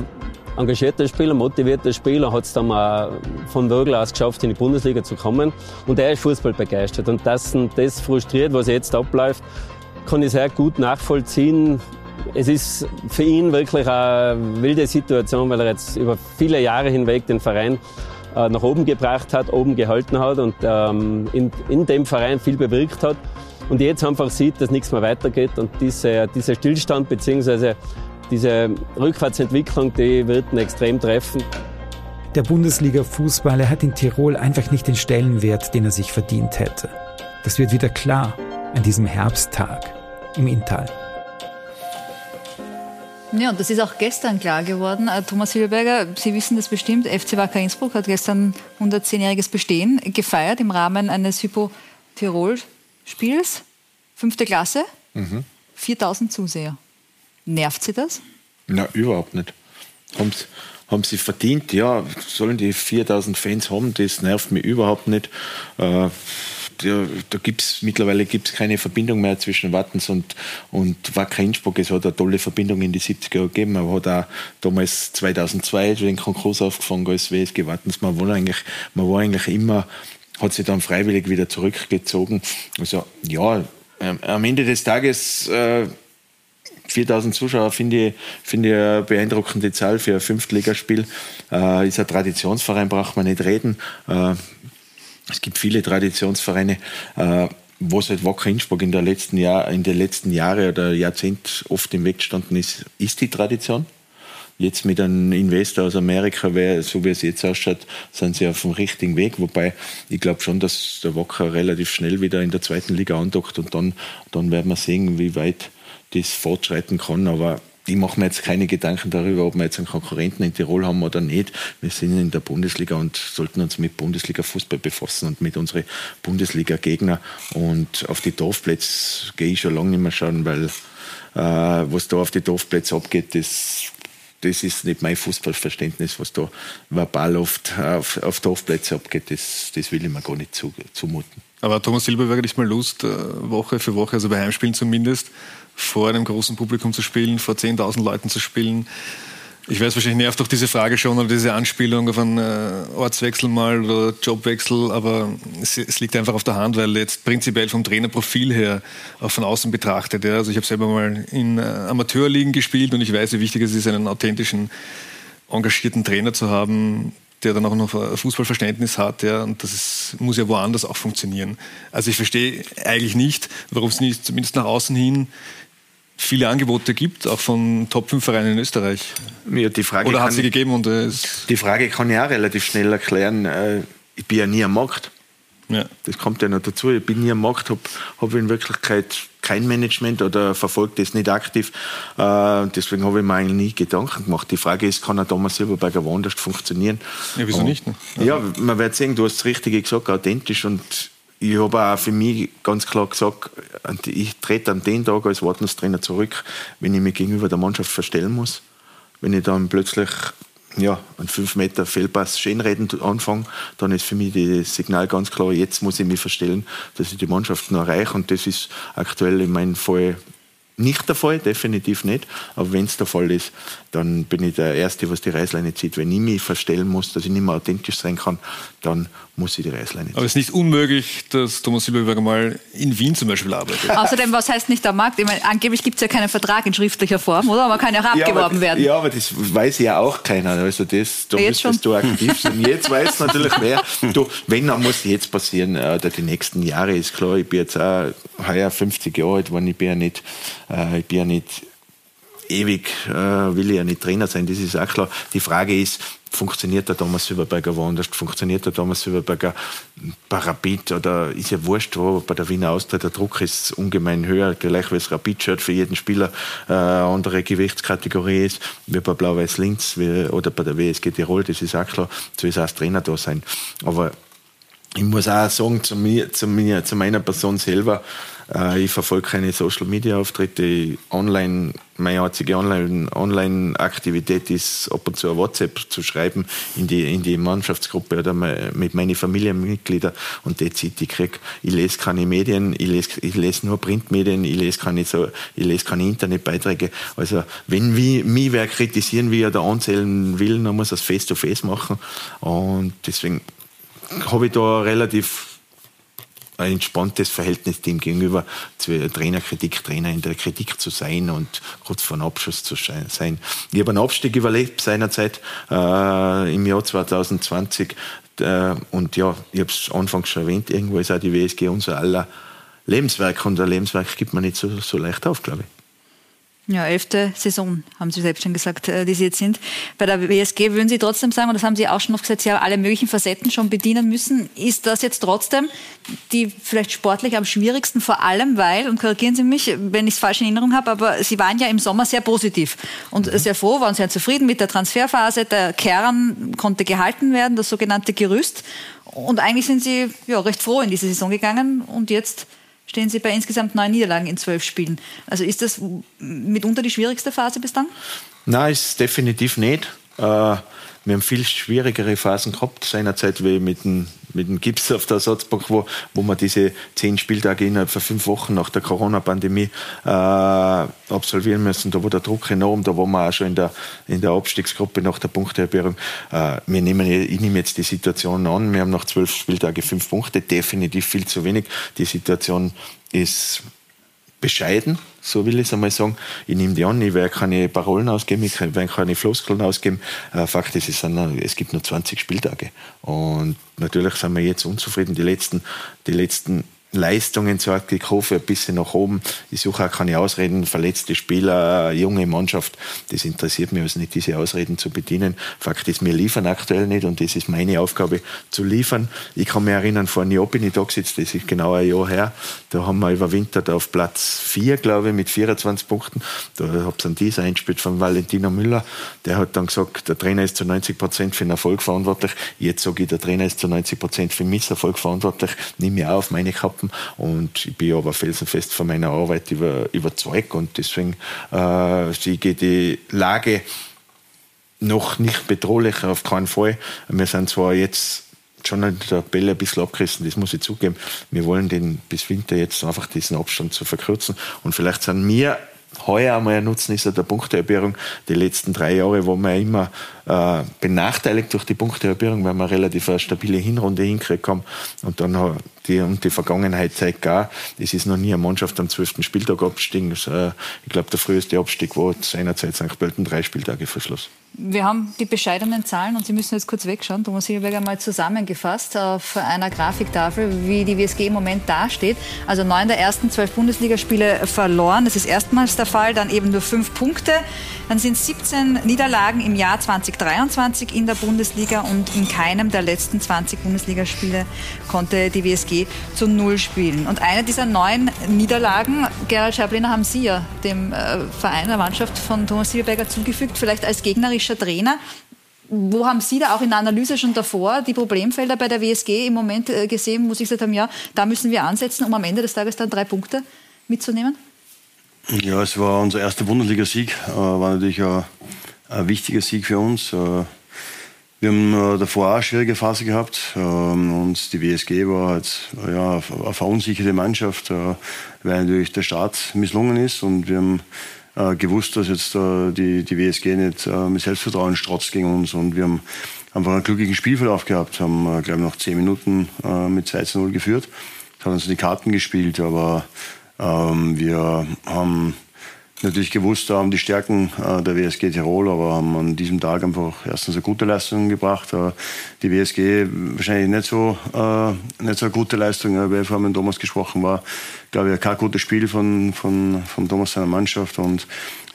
engagierter Spieler, motivierter Spieler, hat es dann mal von Vögel aus geschafft, in die Bundesliga zu kommen. Und er ist Fußball begeistert. Und das, das frustriert, was jetzt abläuft, kann ich sehr gut nachvollziehen es ist für ihn wirklich eine wilde Situation, weil er jetzt über viele Jahre hinweg den Verein äh, nach oben gebracht hat, oben gehalten hat und ähm, in, in dem Verein viel bewirkt hat. Und jetzt einfach sieht, dass nichts mehr weitergeht und diese, dieser Stillstand bzw. diese Rückwärtsentwicklung, die wird ihn extrem treffen. Der Bundesliga-Fußballer hat in Tirol einfach nicht den Stellenwert, den er sich verdient hätte. Das wird wieder klar an diesem Herbsttag im Inntal. Ja, und das ist auch gestern klar geworden. Äh, Thomas Silberberger, Sie wissen das bestimmt, FC Wacker Innsbruck hat gestern 110-jähriges Bestehen gefeiert im Rahmen eines Hypo-Tirol-Spiels. Fünfte Klasse, mhm. 4000 Zuseher. Nervt Sie das? Na, überhaupt nicht. Haben sie, haben sie verdient, ja, sollen die 4000 Fans haben, das nervt mich überhaupt nicht. Äh, da, da mittlerweile gibt's keine Verbindung mehr zwischen Wattens und, und Wacker Innsbruck. Es hat eine tolle Verbindung in die 70er Jahre gegeben, aber hat auch damals 2002 den Konkurs aufgefangen als WSG Wattens. Man war eigentlich, man war eigentlich immer, hat sich dann freiwillig wieder zurückgezogen. Also, ja, ähm, am Ende des Tages, äh, 4000 Zuschauer finde ich, finde ich eine beeindruckende Zahl für ein Fünftligaspiel. Äh, ist ein Traditionsverein, braucht man nicht reden. Äh, es gibt viele Traditionsvereine, äh, wo halt Wacker Innsbruck in, der letzten Jahr, in den letzten Jahren oder Jahrzehnt oft im Weg gestanden ist, ist die Tradition. Jetzt mit einem Investor aus Amerika, so wie es jetzt ausschaut, sind sie auf dem richtigen Weg. Wobei ich glaube schon, dass der Wacker relativ schnell wieder in der zweiten Liga andockt und dann, dann werden wir sehen, wie weit das fortschreiten kann. Aber ich mache mir jetzt keine Gedanken darüber, ob wir jetzt einen Konkurrenten in Tirol haben oder nicht. Wir sind in der Bundesliga und sollten uns mit Bundesliga-Fußball befassen und mit unseren Bundesliga-Gegner. Und auf die Dorfplätze gehe ich schon lange nicht mehr schauen, weil äh, was da auf die Dorfplätze abgeht, das, das ist nicht mein Fußballverständnis, was da verbal oft auf, auf Dorfplätze abgeht. Das, das will ich mir gar nicht zu, zumuten. Aber Thomas Silberberger nicht mal Lust, äh, Woche für Woche, also bei Heimspielen zumindest, vor einem großen Publikum zu spielen, vor 10.000 Leuten zu spielen. Ich weiß wahrscheinlich nervt doch diese Frage schon oder diese Anspielung auf einen äh, Ortswechsel mal oder Jobwechsel, aber es, es, liegt einfach auf der Hand, weil jetzt prinzipiell vom Trainerprofil her auch von außen betrachtet. Ja. Also ich habe selber mal in äh, Amateurligen gespielt und ich weiß, wie wichtig es ist, einen authentischen, engagierten Trainer zu haben, der dann auch noch Fußballverständnis hat, ja, und das ist, muss ja woanders auch funktionieren. Also ich verstehe eigentlich nicht, warum es nicht zumindest nach außen hin viele Angebote gibt, auch von Top 5 Vereinen in Österreich. Ja, die Frage Oder hat sie gegeben? Und, äh, die Frage kann ich auch relativ schnell erklären. Äh, ich bin ja nie am Markt. Ja. Das kommt ja noch dazu. Ich bin nie am Markt, habe hab in Wirklichkeit kein Management oder verfolge das nicht aktiv. Äh, deswegen habe ich mir eigentlich nie Gedanken gemacht. Die Frage ist, kann ein Thomas Silberberger woanders funktionieren? Ja, wieso und, nicht? Ne? Ja, man wird sehen, du hast das Richtige gesagt, authentisch und ich habe auch für mich ganz klar gesagt, ich trete an den Tag als Wartenstrainer zurück, wenn ich mich gegenüber der Mannschaft verstellen muss. Wenn ich dann plötzlich ja, einen 5 Meter Fehlpass schönreden anfange, dann ist für mich das Signal ganz klar, jetzt muss ich mich verstellen, dass ich die Mannschaft noch erreiche. Und das ist aktuell in meinem Fall nicht der Fall, definitiv nicht. Aber wenn es der Fall ist, dann bin ich der Erste, was die Reißleine zieht. Wenn ich mich verstellen muss, dass ich nicht mehr authentisch sein kann, dann muss ich die Reißleine ziehen. Aber es ist nicht unmöglich, dass Thomas Silberberger mal in Wien zum Beispiel arbeitet. Außerdem, was heißt nicht der Markt? Ich meine, angeblich gibt es ja keinen Vertrag in schriftlicher Form, oder? Man kann ja auch abgeworben ja, aber, werden. Ja, aber das weiß ja auch keiner. Also das, da jetzt müsstest du aktiv sein. Jetzt weiß natürlich mehr. Du, wenn, dann muss jetzt passieren, äh, oder die nächsten Jahre ist klar. Ich bin jetzt auch heuer 50 Jahre alt, wenn ich bin ja nicht, ich bin ja nicht ewig äh, will ich ja nicht Trainer sein, das ist auch klar. Die Frage ist, funktioniert der Thomas Silberberger woanders? Funktioniert der Thomas Silberberger bei Rapid oder ist ja wurscht, wo bei der Wiener Austria der Druck ist ungemein höher, gleich wie das Rapid-Shirt für jeden Spieler äh, andere Gewichtskategorie ist, wie bei Blau-Weiß Linz oder bei der WSG Tirol, das ist auch klar, so ist auch als Trainer da sein. Aber ich muss auch sagen, zu, mir, zu, mir, zu meiner Person selber, äh, ich verfolge keine Social Media Auftritte. Online, meine einzige Online-Aktivität Online ist ab und zu ein WhatsApp zu schreiben in die, in die Mannschaftsgruppe oder mit meinen Familienmitgliedern und die Zeit, die kriege. Ich lese keine Medien, ich lese, ich lese nur Printmedien, ich lese keine, so, ich lese keine Internetbeiträge. Also, wenn wie, mich wer kritisieren, wie er da anzählen will, dann muss er es face-to-face machen. Und deswegen habe ich da relativ ein entspanntes Verhältnis dem gegenüber, Trainerkritik, Trainer in der Kritik zu sein und kurz vor einem Abschluss zu sein. Ich habe einen Abstieg überlebt seinerzeit äh, im Jahr 2020 äh, und ja, ich habe es anfangs schon erwähnt, irgendwo ist auch die WSG unser aller Lebenswerk und ein Lebenswerk gibt man nicht so, so leicht auf, glaube ich. Ja, elfte Saison, haben Sie selbst schon gesagt, äh, die Sie jetzt sind. Bei der WSG würden Sie trotzdem sagen, und das haben Sie auch schon oft gesagt, Sie haben alle möglichen Facetten schon bedienen müssen. Ist das jetzt trotzdem die vielleicht sportlich am schwierigsten, vor allem weil, und korrigieren Sie mich, wenn ich es falsch in Erinnerung habe, aber Sie waren ja im Sommer sehr positiv und mhm. sehr froh, waren sehr zufrieden mit der Transferphase. Der Kern konnte gehalten werden, das sogenannte Gerüst. Und eigentlich sind Sie ja, recht froh in diese Saison gegangen und jetzt stehen Sie bei insgesamt neun Niederlagen in zwölf Spielen. Also ist das mitunter die schwierigste Phase bis dann? Nein, ist definitiv nicht. Äh, wir haben viel schwierigere Phasen gehabt seinerzeit wie mit dem, mit dem Gips auf der Ersatzbank, wo, wo wir diese zehn Spieltage innerhalb von fünf Wochen nach der Corona-Pandemie äh, absolvieren müssen. Da war der Druck enorm, da waren wir auch schon in der, in der Abstiegsgruppe nach der Punkteerhöhung. Äh, wir nehmen, ich nehme jetzt die Situation an, wir haben nach zwölf Spieltage fünf Punkte, definitiv viel zu wenig. Die Situation ist bescheiden, so will ich es einmal sagen. Ich nehme die an, ich werde keine Parolen ausgeben, ich werde keine Floskeln ausgeben. Äh, Fakt ist, es, sind, es gibt nur 20 Spieltage. Und natürlich sind wir jetzt unzufrieden. Die letzten, die letzten Leistungen zeigt. Ich hoffe ein bisschen nach oben. Ich suche auch keine Ausreden. Verletzte Spieler, junge Mannschaft. Das interessiert mich also nicht, diese Ausreden zu bedienen. Fakt ist, wir liefern aktuell nicht und das ist meine Aufgabe, zu liefern. Ich kann mich erinnern, vor einem Jahr bin ich da gesetzt, das ist genau ein Jahr her. Da haben wir überwintert auf Platz 4, glaube ich, mit 24 Punkten. Da habe ich dann dieser eingespielt von Valentino Müller. Der hat dann gesagt, der Trainer ist zu 90 Prozent für den Erfolg verantwortlich. Jetzt sage ich, der Trainer ist zu 90 Prozent für den Misserfolg verantwortlich. Nimm mir auf meine Kappe Gruppen. Und ich bin aber felsenfest von meiner Arbeit über, überzeugt und deswegen äh, sehe die Lage noch nicht bedrohlich, auf keinen Fall. Wir sind zwar jetzt schon in der Bälle ein bisschen abgerissen, das muss ich zugeben. Wir wollen den bis Winter jetzt einfach diesen Abstand zu verkürzen. Und vielleicht sind wir heuer einmal nutzen, ist ja der Punktehalbierung. Die letzten drei Jahre waren wir immer benachteiligt durch die Punktehalbierung, weil wir relativ eine stabile Hinrunde hinkriegt haben. Und dann die, und die Vergangenheit zeigt gar, es ist noch nie eine Mannschaft am 12. Spieltag abgestiegen. Äh, ich glaube, der früheste Abstieg war seinerzeit St. Pölten drei Spieltage vor Schluss. Wir haben die bescheidenen Zahlen und Sie müssen jetzt kurz wegschauen. Thomas Hilberger mal zusammengefasst auf einer Grafiktafel, wie die WSG im Moment dasteht. Also neun der ersten zwölf Bundesligaspiele verloren. Das ist erstmals der Fall. Dann eben nur fünf Punkte. Dann sind 17 Niederlagen im Jahr 2023 in der Bundesliga und in keinem der letzten 20 Bundesligaspiele konnte die WSG zu Null spielen. Und eine dieser neun Niederlagen, Gerald Scheibliner, haben Sie ja dem äh, Verein der Mannschaft von Thomas Silberberger zugefügt, vielleicht als gegnerischer Trainer. Wo haben Sie da auch in der Analyse schon davor die Problemfelder bei der WSG im Moment äh, gesehen, wo Sie gesagt haben, ja, da müssen wir ansetzen, um am Ende des Tages dann drei Punkte mitzunehmen? Ja, es war unser erster Bundesligasieg, äh, war natürlich ein, ein, wichtiger Sieg für uns. Äh, wir haben äh, davor auch eine schwierige Phase gehabt ähm, und die WSG war halt, ja, eine verunsicherte Mannschaft, weil natürlich der Start misslungen ist und wir haben gewusst, dass jetzt die, die WSG nicht mit Selbstvertrauen strotzt gegen uns und wir haben einfach einen glücklichen Spielverlauf gehabt, haben, glaube ich, noch zehn Minuten mit 2 zu 0 geführt, das hat uns die Karten gespielt, aber ähm, wir haben natürlich gewusst, haben die Stärken äh, der WSG Tirol, aber haben an diesem Tag einfach erstens eine gute Leistung gebracht. Äh, die WSG wahrscheinlich nicht so, äh, nicht so eine gute Leistung, weil vorhin mit Thomas gesprochen war. Glaube ich, kein gutes Spiel von, von, von Thomas seiner Mannschaft und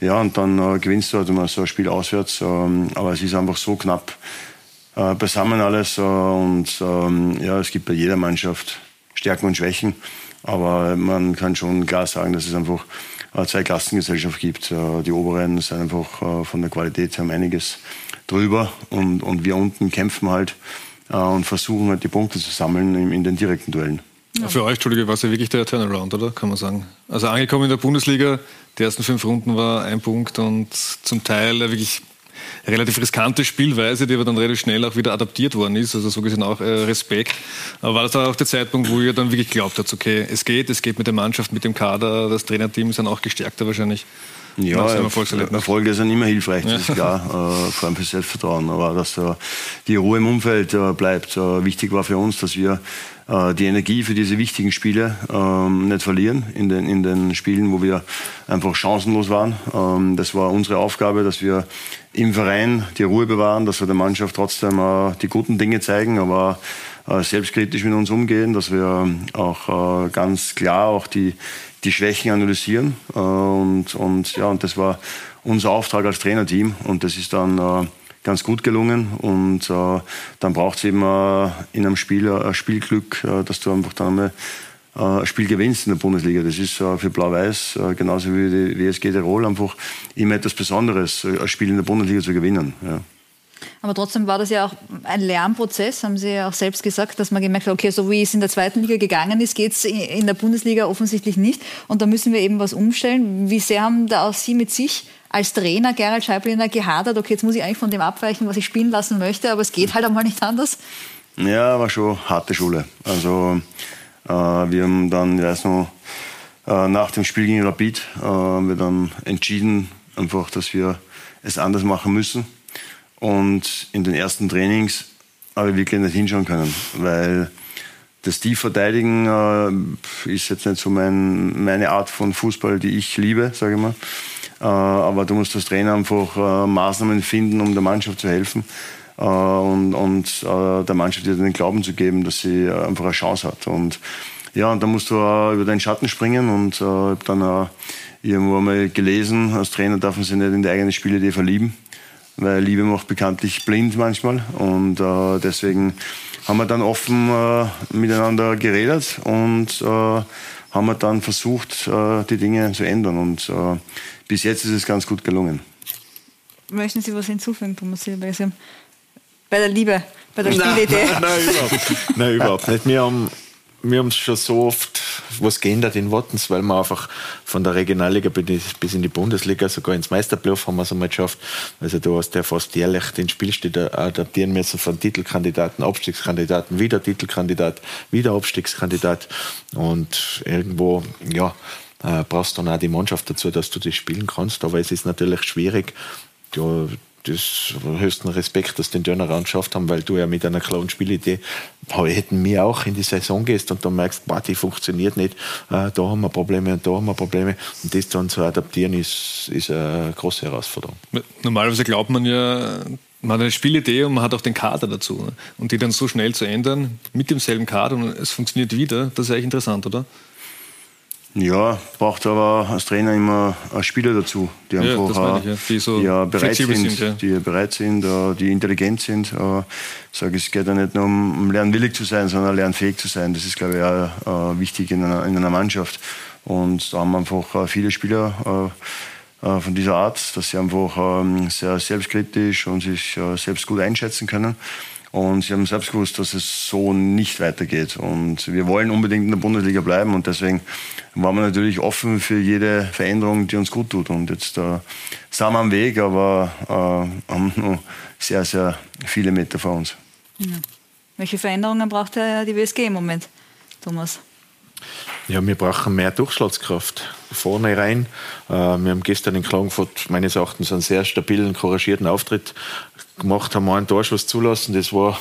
ja, und dann gewinnst du halt immer so ein Spiel auswärts, ähm, aber es ist einfach so knapp beisammen alles und ähm, ja, es gibt bei jeder Mannschaft Stärken und Schwächen. Aber man kann schon klar sagen, dass es einfach eine Zweiklassengesellschaft gibt. Äh, die Oberen sind einfach äh, von der Qualität her einiges drüber und, und wir unten kämpfen halt äh, und versuchen halt die Punkte zu sammeln in, in den direkten Duellen. Ja. Für euch, Entschuldige, war es ja wirklich der Turnaround, oder? Kann man sagen. Also angekommen in der Bundesliga, die ersten fünf Runden war ein Punkt und zum Teil wirklich relativ riskante Spielweise, die aber dann relativ schnell auch wieder adaptiert worden ist. Also so gesehen auch äh, Respekt. Aber war das auch der Zeitpunkt, wo ihr dann wirklich glaubt habt, okay, es geht, es geht mit der Mannschaft, mit dem Kader, das Trainerteam ist dann auch gestärkter wahrscheinlich? Ja, Erfolge sind immer hilfreich, das ist klar, äh, vor allem für Selbstvertrauen. Aber dass äh, die Ruhe im Umfeld äh, bleibt. Äh, wichtig war für uns, dass wir die Energie für diese wichtigen Spiele ähm, nicht verlieren in den, in den Spielen, wo wir einfach chancenlos waren. Ähm, das war unsere Aufgabe, dass wir im Verein die Ruhe bewahren, dass wir der Mannschaft trotzdem äh, die guten Dinge zeigen, aber äh, selbstkritisch mit uns umgehen, dass wir auch äh, ganz klar auch die, die Schwächen analysieren. Äh, und, und ja, und das war unser Auftrag als Trainerteam und das ist dann äh, ganz gut gelungen. Und äh, dann braucht es eben äh, in einem Spiel ein Spielglück, dass du einfach dann einmal ein Spiel gewinnst in der Bundesliga. Das ist für Blau-Weiß genauso wie die WSG Tirol einfach immer etwas Besonderes, ein Spiel in der Bundesliga zu gewinnen. Ja. Aber trotzdem war das ja auch ein Lernprozess, haben Sie ja auch selbst gesagt, dass man gemerkt hat, okay, so wie es in der zweiten Liga gegangen ist, geht es in der Bundesliga offensichtlich nicht. Und da müssen wir eben was umstellen. Wie sehr haben da auch Sie mit sich als Trainer, Gerald Scheibliner, gehadert, okay, jetzt muss ich eigentlich von dem abweichen, was ich spielen lassen möchte, aber es geht halt einmal nicht anders? Ja, war schon harte Schule. Also äh, wir haben dann, ich weiß noch, äh, nach dem Spiel gegen Rapid äh, haben wir dann entschieden, einfach, dass wir es anders machen müssen und in den ersten Trainings habe ich wirklich nicht hinschauen können, weil das Tiefverteidigen äh, ist jetzt nicht so mein, meine Art von Fußball, die ich liebe, sage ich mal. Äh, aber du musst als Trainer einfach äh, Maßnahmen finden, um der Mannschaft zu helfen äh, und, und der Mannschaft den Glauben zu geben, dass sie einfach eine Chance hat. Und ja, und da musst du über deinen Schatten springen und äh, habe dann irgendwo einmal gelesen, als Trainer darf man sich nicht in die eigene Spielidee verlieben, weil Liebe macht bekanntlich blind manchmal und äh, deswegen haben wir dann offen äh, miteinander geredet und äh, haben wir dann versucht, äh, die Dinge zu ändern und äh, bis jetzt ist es ganz gut gelungen. Möchten Sie was hinzufügen, Thomas Silber? Bei der Liebe, bei der Spielidee? Nein, nein, überhaupt, nein, überhaupt nicht. Wir haben wir haben schon so oft was geändert in Wattens, weil wir einfach von der Regionalliga bis in die Bundesliga, sogar ins Meisterplayoff haben wir es einmal geschafft. Also du hast ja fast jährlich den Spielstil adaptieren müssen von Titelkandidaten, Abstiegskandidaten, wieder Titelkandidat, wieder Abstiegskandidat. Und irgendwo, ja, äh, brauchst du dann auch die Mannschaft dazu, dass du das spielen kannst. Aber es ist natürlich schwierig. Du, das höchsten Respekt, dass den Turnaround geschafft haben, weil du ja mit einer klaren Spielidee hätten wir auch in die Saison gehst und dann merkst, boah, die funktioniert nicht, äh, da haben wir Probleme und da haben wir Probleme und das dann zu adaptieren ist, ist eine große Herausforderung. Normalerweise glaubt man ja, man hat eine Spielidee und man hat auch den Kader dazu. Und die dann so schnell zu ändern, mit demselben Kader und es funktioniert wieder, das ist eigentlich interessant, oder? Ja, braucht aber als Trainer immer Spieler dazu, die einfach ich, ja. die, so die bereit sind, sind ja. die bereit sind, die intelligent sind. Ich sage, es geht ja nicht nur um lernwillig zu sein, sondern lernfähig zu sein. Das ist, glaube ich, auch wichtig in einer, in einer Mannschaft. Und da haben wir einfach viele Spieler von dieser Art, dass sie einfach ähm, sehr selbstkritisch und sich selbst gut einschätzen können. Und sie haben selbst gewusst, dass es so nicht weitergeht. Und wir wollen unbedingt in der Bundesliga bleiben. Und deswegen waren wir natürlich offen für jede Veränderung, die uns gut tut. Und jetzt äh, sind wir am Weg, aber äh, haben noch sehr, sehr viele Meter vor uns. Ja. Welche Veränderungen braucht die WSG im Moment, Thomas? Ja, wir brauchen mehr Durchschlagskraft vorne rein. Äh, wir haben gestern in Klagenfurt meines Erachtens einen sehr stabilen, couragierten Auftritt gemacht, haben einen Torschuss zulassen. Das war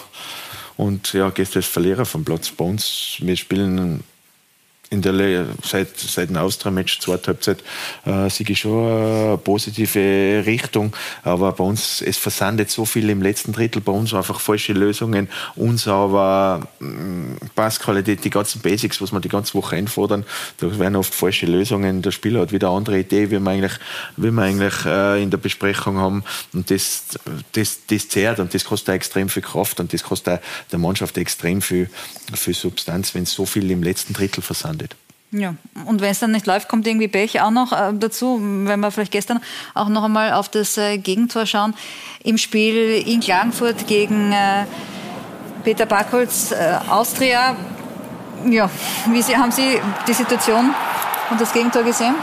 und ja, gestern ist Verlierer vom Platz bei uns. Wir spielen in der seit, seit dem Austria-Match, zweite Halbzeit, äh, sehe ich schon eine positive Richtung. Aber bei uns, es versandet so viel im letzten Drittel, bei uns einfach falsche Lösungen, unsauber, mm, Passqualität, die ganzen Basics, was wir die ganze Woche einfordern, da werden oft falsche Lösungen. Der Spieler hat wieder eine andere Idee, wie wir eigentlich, wie wir eigentlich äh, in der Besprechung haben. Und das, das, das zehrt und das kostet extrem viel Kraft und das kostet der Mannschaft extrem viel, viel Substanz, wenn so viel im letzten Drittel versandet. Ja, und wenn es dann nicht läuft, kommt irgendwie Pech auch noch äh, dazu. Wenn wir vielleicht gestern auch noch einmal auf das äh, Gegentor schauen. Im Spiel in Klagenfurt gegen äh, Peter Backholz, äh, Austria. Ja, wie Sie, haben Sie die Situation und das Gegentor gesehen?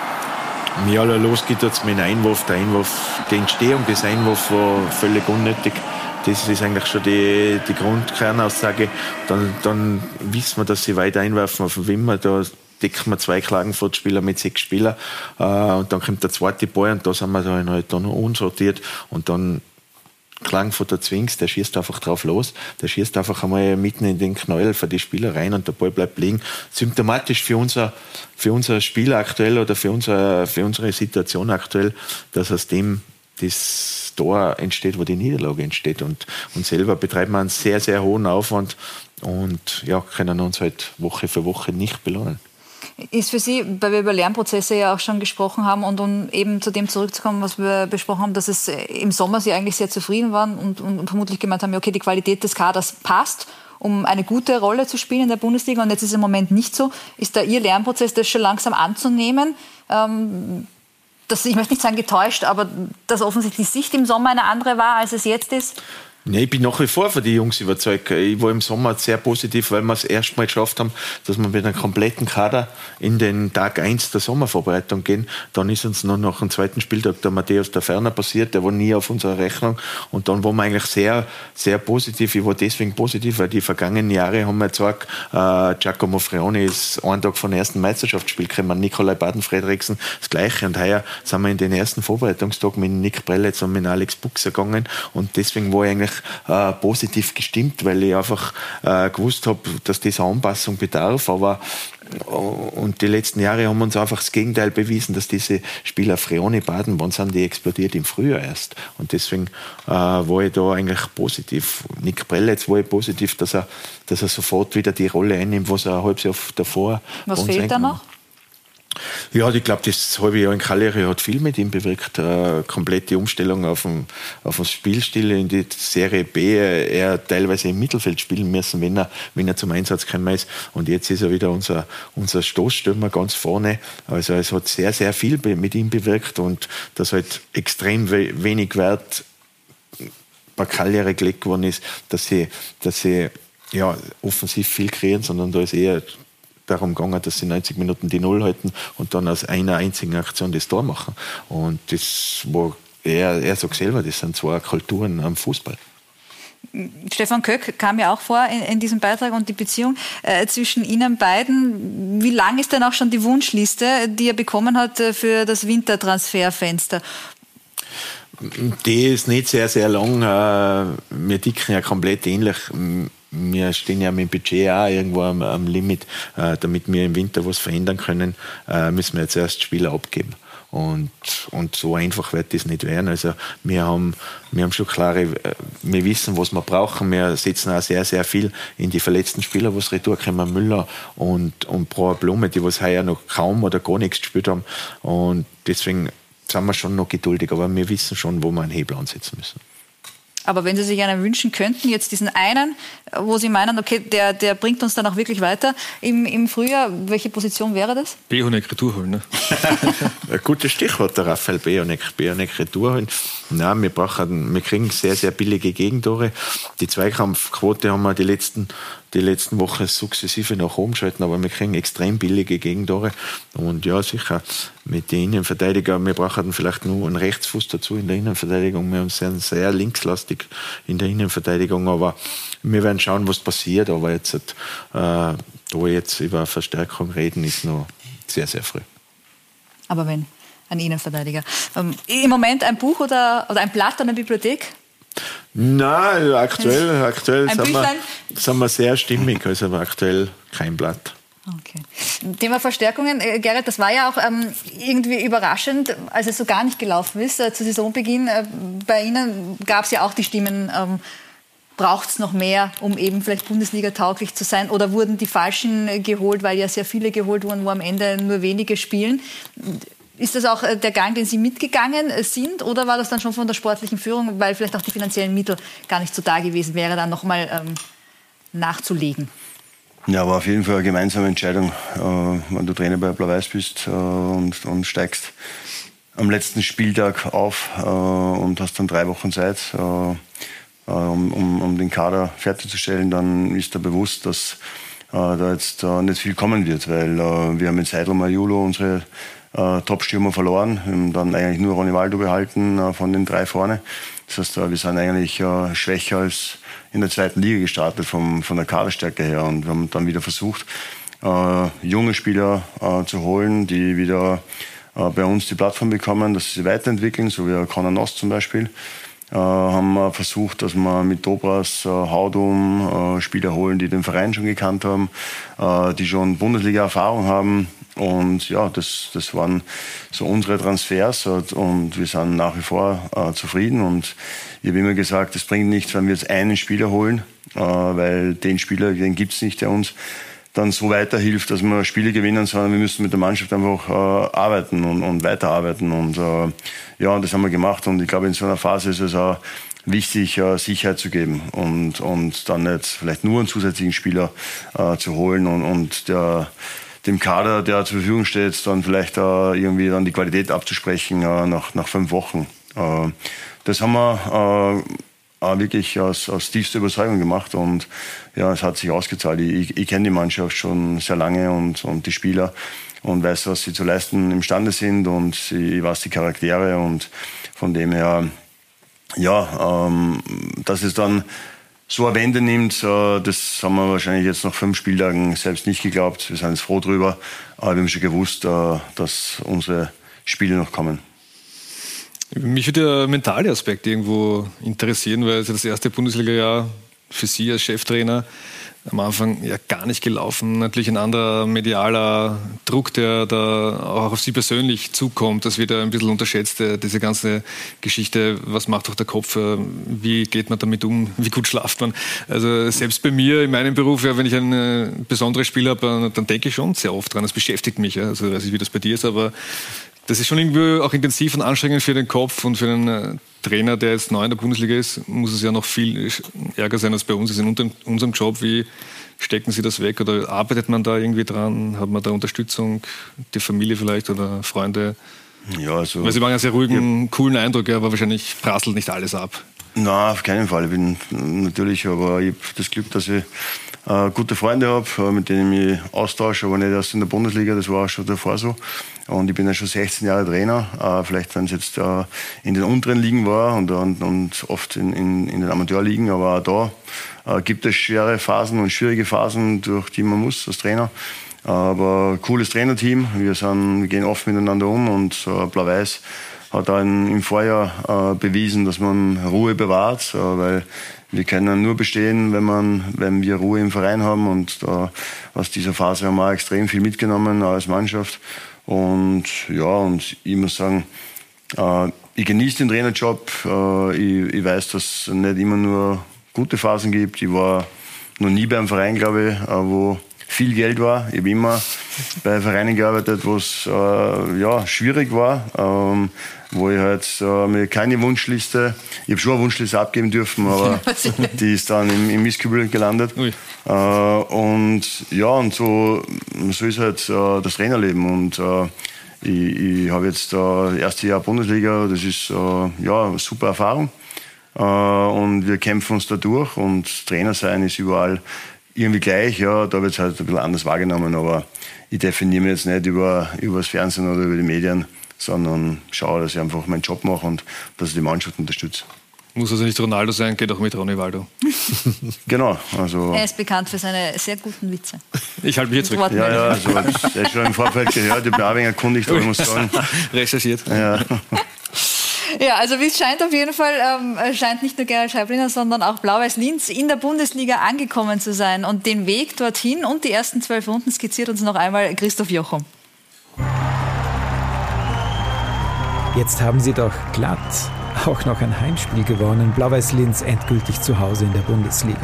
Ja, los geht jetzt mit dem Einwurf. Der Einwurf, die Entstehung des Einwurfs war völlig unnötig. Das ist eigentlich schon die, die Grundkernaussage. Dann, dann wissen wir, dass sie weiter einwerfen auf den Wimmer. Da decken wir zwei Klagenfurt-Spieler mit sechs Spielern äh, und dann kommt der zweite Ball und da sind wir dann halt dann unsortiert und dann Klagenfurt Zwings, der schießt einfach drauf los, der schießt einfach einmal mitten in den Knäuel für die Spieler rein und der Ball bleibt liegen. Symptomatisch für unser, für unser Spiel aktuell oder für, unser, für unsere Situation aktuell, dass aus dem das Tor entsteht, wo die Niederlage entsteht. Und, und selber betreiben wir einen sehr, sehr hohen Aufwand und ja, können uns halt Woche für Woche nicht belohnen. Ist für Sie, weil wir über Lernprozesse ja auch schon gesprochen haben und um eben zu dem zurückzukommen, was wir besprochen haben, dass es äh, im Sommer Sie eigentlich sehr zufrieden waren und, und vermutlich gemeint haben, okay, die Qualität des Kaders passt, um eine gute Rolle zu spielen in der Bundesliga und jetzt ist es im Moment nicht so. Ist da Ihr Lernprozess, das schon langsam anzunehmen? Ähm, dass, ich möchte nicht sagen getäuscht, aber dass offensichtlich die Sicht im Sommer eine andere war, als es jetzt ist? Nee, ich bin nach wie vor von den Jungs überzeugt. Ich war im Sommer sehr positiv, weil wir es erstmal geschafft haben, dass wir mit einem kompletten Kader in den Tag 1 der Sommervorbereitung gehen. Dann ist uns noch nach dem zweiten Spieltag der Matthäus der Ferner passiert, der war nie auf unserer Rechnung. Und dann waren wir eigentlich sehr, sehr positiv. Ich war deswegen positiv, weil die vergangenen Jahre haben wir gesagt, äh, Giacomo Freoni ist einen Tag vom ersten Meisterschaftsspiel gekommen, Nikolai Baden-Fredriksen das Gleiche. Und heuer sind wir in den ersten Vorbereitungstag mit Nick Prelitz und mit Alex Buchser gegangen. Und deswegen war ich eigentlich äh, positiv gestimmt, weil ich einfach äh, gewusst habe, dass diese Anpassung bedarf. Aber und die letzten Jahre haben uns einfach das Gegenteil bewiesen, dass diese Spieler Freone baden, wann sind die explodiert im Frühjahr erst. Und deswegen äh, war ich da eigentlich positiv. Nick Prelletz war ich positiv, dass er, dass er sofort wieder die Rolle einnimmt, was er ein halbes Jahr davor. Was fehlt da noch? Ja, ich glaube, das halbe Jahr in Cagliari hat viel mit ihm bewirkt. Äh, komplette Umstellung auf den, auf Spielstil in die Serie B. Er teilweise im Mittelfeld spielen müssen, wenn er, wenn er zum Einsatz gekommen ist. Und jetzt ist er wieder unser, unser Stoßstürmer ganz vorne. Also es hat sehr, sehr viel mit ihm bewirkt und das halt extrem wenig Wert bei Cagliari gelegt worden ist, dass sie, dass sie ja, offensiv viel kreieren, sondern da ist eher darum gegangen, dass sie 90 Minuten die Null halten und dann aus einer einzigen Aktion das Tor machen. Und das war, er, er sagt selber, das sind zwei Kulturen am Fußball. Stefan Köck kam ja auch vor in, in diesem Beitrag und die Beziehung äh, zwischen Ihnen beiden. Wie lang ist denn auch schon die Wunschliste, die er bekommen hat äh, für das Wintertransferfenster? Die ist nicht sehr, sehr lang. Äh, wir dicken ja komplett ähnlich wir stehen ja mit dem Budget auch irgendwo am, am Limit. Äh, damit wir im Winter was verändern können, äh, müssen wir jetzt erst Spieler abgeben. Und, und so einfach wird das nicht werden. Also wir haben, wir haben schon klare, äh, wir wissen, was wir brauchen. Wir setzen auch sehr, sehr viel in die verletzten Spieler, was retour kommen, Müller und, und Brauer Blume, die was heuer noch kaum oder gar nichts gespielt haben. Und deswegen sind wir schon noch geduldig, aber wir wissen schon, wo wir einen Hebel ansetzen müssen. Aber wenn Sie sich einen wünschen könnten, jetzt diesen einen, wo Sie meinen, okay, der, der bringt uns dann auch wirklich weiter im, im Frühjahr, welche Position wäre das? Behonek Retour holen, ne? Ein gutes Stichwort, der Raphael Behonek. Behonek Retour holen. Nein, wir, brauchen, wir kriegen sehr, sehr billige Gegentore. Die Zweikampfquote haben wir die letzten die letzten Wochen sukzessive nach oben geschalten, aber wir kriegen extrem billige Gegentore. Und ja, sicher, mit den Innenverteidigern, wir brauchen vielleicht nur einen Rechtsfuß dazu in der Innenverteidigung. Wir sind sehr linkslastig in der Innenverteidigung, aber wir werden schauen, was passiert. Aber jetzt, äh, da jetzt über Verstärkung reden, ist noch sehr, sehr früh. Aber wenn ein Innenverteidiger. Ähm, Im Moment ein Buch oder, oder ein Blatt an der Bibliothek? Nein, aktuell, aktuell sind wir, sind wir, sehr stimmig, also aktuell kein Blatt. Okay. Thema Verstärkungen, äh, Gerrit, das war ja auch ähm, irgendwie überraschend, als es so gar nicht gelaufen ist. Äh, zu Saisonbeginn äh, bei Ihnen gab es ja auch die Stimmen, ähm, braucht es noch mehr, um eben vielleicht Bundesliga tauglich zu sein? Oder wurden die Falschen äh, geholt, weil ja sehr viele geholt wurden, wo am Ende nur wenige spielen? Ist das auch äh, der Gang, den Sie mitgegangen äh, sind, oder war das dann schon von der sportlichen Führung, weil vielleicht auch die finanziellen Mittel gar nicht so da gewesen wäre, dann nochmal ähm, nachzulegen? Ja, war auf jeden Fall eine gemeinsame Entscheidung, äh, wenn du Trainer bei Blau-Weiß bist äh, und, und, steigst am letzten Spieltag auf äh, und hast dann drei Wochen Zeit, äh, um, um, um, den Kader fertigzustellen, dann ist dir bewusst, dass da jetzt nicht viel kommen wird, weil wir haben in Seidel Majulo unsere äh, Top-Stürmer verloren. Haben dann eigentlich nur Ronny Waldo behalten äh, von den drei vorne. Das heißt, äh, wir sind eigentlich äh, schwächer als in der zweiten Liga gestartet vom, von der Kaderstärke her und wir haben dann wieder versucht, äh, junge Spieler äh, zu holen, die wieder bei uns die Plattform bekommen, dass sie weiterentwickeln, so wie Conor Noss zum Beispiel. Haben wir versucht, dass wir mit Dobras, äh, Haudum Spieler holen, die den Verein schon gekannt haben, die schon Bundesliga-Erfahrung haben. Und ja, das, das waren so unsere Transfers und wir sind nach wie vor äh, zufrieden. Und ich habe immer gesagt, es bringt nichts, wenn wir jetzt einen Spieler holen, äh, weil den Spieler, den gibt es nicht, der uns dann so weiterhilft, dass wir Spiele gewinnen, sondern wir müssen mit der Mannschaft einfach äh, arbeiten und, und weiterarbeiten. Und äh, ja, das haben wir gemacht. Und ich glaube, in so einer Phase ist es auch wichtig, äh, Sicherheit zu geben und, und dann jetzt vielleicht nur einen zusätzlichen Spieler äh, zu holen und, und der, dem Kader, der zur Verfügung steht, dann vielleicht äh, irgendwie dann die Qualität abzusprechen äh, nach, nach fünf Wochen. Äh, das haben wir äh, wirklich aus, aus tiefster Überzeugung gemacht und ja, es hat sich ausgezahlt. Ich, ich kenne die Mannschaft schon sehr lange und, und die Spieler und weiß, was sie zu leisten imstande sind und ich weiß die Charaktere und von dem her, ja, ähm, dass es dann so eine Wende nimmt, äh, das haben wir wahrscheinlich jetzt nach fünf Spieltagen selbst nicht geglaubt. Wir sind jetzt froh drüber, aber wir haben schon gewusst, äh, dass unsere Spiele noch kommen. Mich würde der mentale Aspekt irgendwo interessieren, weil es ja das erste Bundesliga-Jahr für Sie als Cheftrainer am Anfang ja gar nicht gelaufen. Natürlich ein anderer medialer Druck, der da auch auf Sie persönlich zukommt. Das wird ja ein bisschen unterschätzt, diese ganze Geschichte. Was macht doch der Kopf? Wie geht man damit um? Wie gut schlaft man? Also selbst bei mir in meinem Beruf, ja, wenn ich ein äh, besonderes Spiel habe, dann denke ich schon sehr oft dran. Das beschäftigt mich. Also ich weiß nicht, wie das bei dir ist, aber das ist schon irgendwie auch intensiv und anstrengend für den Kopf und für den äh, Trainer, der jetzt neu in der Bundesliga ist, muss es ja noch viel ärger sein als bei uns. Ist in unserem Job, wie stecken Sie das weg oder arbeitet man da irgendwie dran? Hat man da Unterstützung, die Familie vielleicht oder Freunde? Ja, also. Weil Sie machen ja sehr ruhigen, ja. coolen Eindruck, aber wahrscheinlich prasselt nicht alles ab. Na, auf keinen Fall. Ich bin natürlich, aber ich habe das Glück, dass ich äh, gute Freunde habe, äh, mit denen ich mich austausche, aber nicht erst in der Bundesliga, das war auch schon davor so. Und ich bin ja schon 16 Jahre Trainer, äh, vielleicht wenn es jetzt äh, in den unteren Ligen war und, und, und oft in, in, in, den Amateurligen, aber auch da äh, gibt es schwere Phasen und schwierige Phasen, durch die man muss als Trainer. Aber cooles Trainerteam, wir, sind, wir gehen oft miteinander um und Blau-Weiß hat auch im Vorjahr bewiesen, dass man Ruhe bewahrt, weil wir können nur bestehen, wenn, man, wenn wir Ruhe im Verein haben. Und da, aus dieser Phase haben wir extrem viel mitgenommen als Mannschaft. Und ja, und ich muss sagen, äh, ich genieße den Trainerjob. Äh, ich, ich, weiß, dass es nicht immer nur gute Phasen gibt. Ich war noch nie beim Verein, glaube ich, äh, wo viel Geld war. Ich habe immer bei Vereinen gearbeitet, wo es äh, ja, schwierig war. Ähm, wo ich halt äh, mir keine Wunschliste, ich habe schon eine Wunschliste abgeben dürfen, aber die ist dann im, im Mistkübel gelandet. Äh, und ja, und so, so ist halt äh, das Trainerleben. Und äh, ich, ich habe jetzt äh, erste Jahr Bundesliga, das ist ja eine super Erfahrung. Und wir kämpfen uns da durch und Trainer sein ist überall irgendwie gleich. Ja, da wird es halt ein bisschen anders wahrgenommen, aber ich definiere mich jetzt nicht über, über das Fernsehen oder über die Medien sondern schaue, dass ich einfach meinen Job mache und dass ich die Mannschaft unterstütze. Muss also nicht Ronaldo sein, geht auch mit Ronny Waldo. genau. Also er ist bekannt für seine sehr guten Witze. Ich halte mich jetzt weg. Ja, ja, also, das ist schon im Vorfeld gehört, ich bin auch ein wenig erkundigt, aber ich muss sagen. Recherchiert. Ja. Ja, also wie es scheint auf jeden Fall, ähm, scheint nicht nur Gerald Scheibliner, sondern auch Blau-Weiß Linz in der Bundesliga angekommen zu sein. Und den Weg dorthin und die ersten zwölf Runden skizziert uns noch einmal Christoph Jochum. Jetzt haben sie doch glatt auch noch ein Heimspiel gewonnen. Blau-Weiß Linz endgültig zu Hause in der Bundesliga.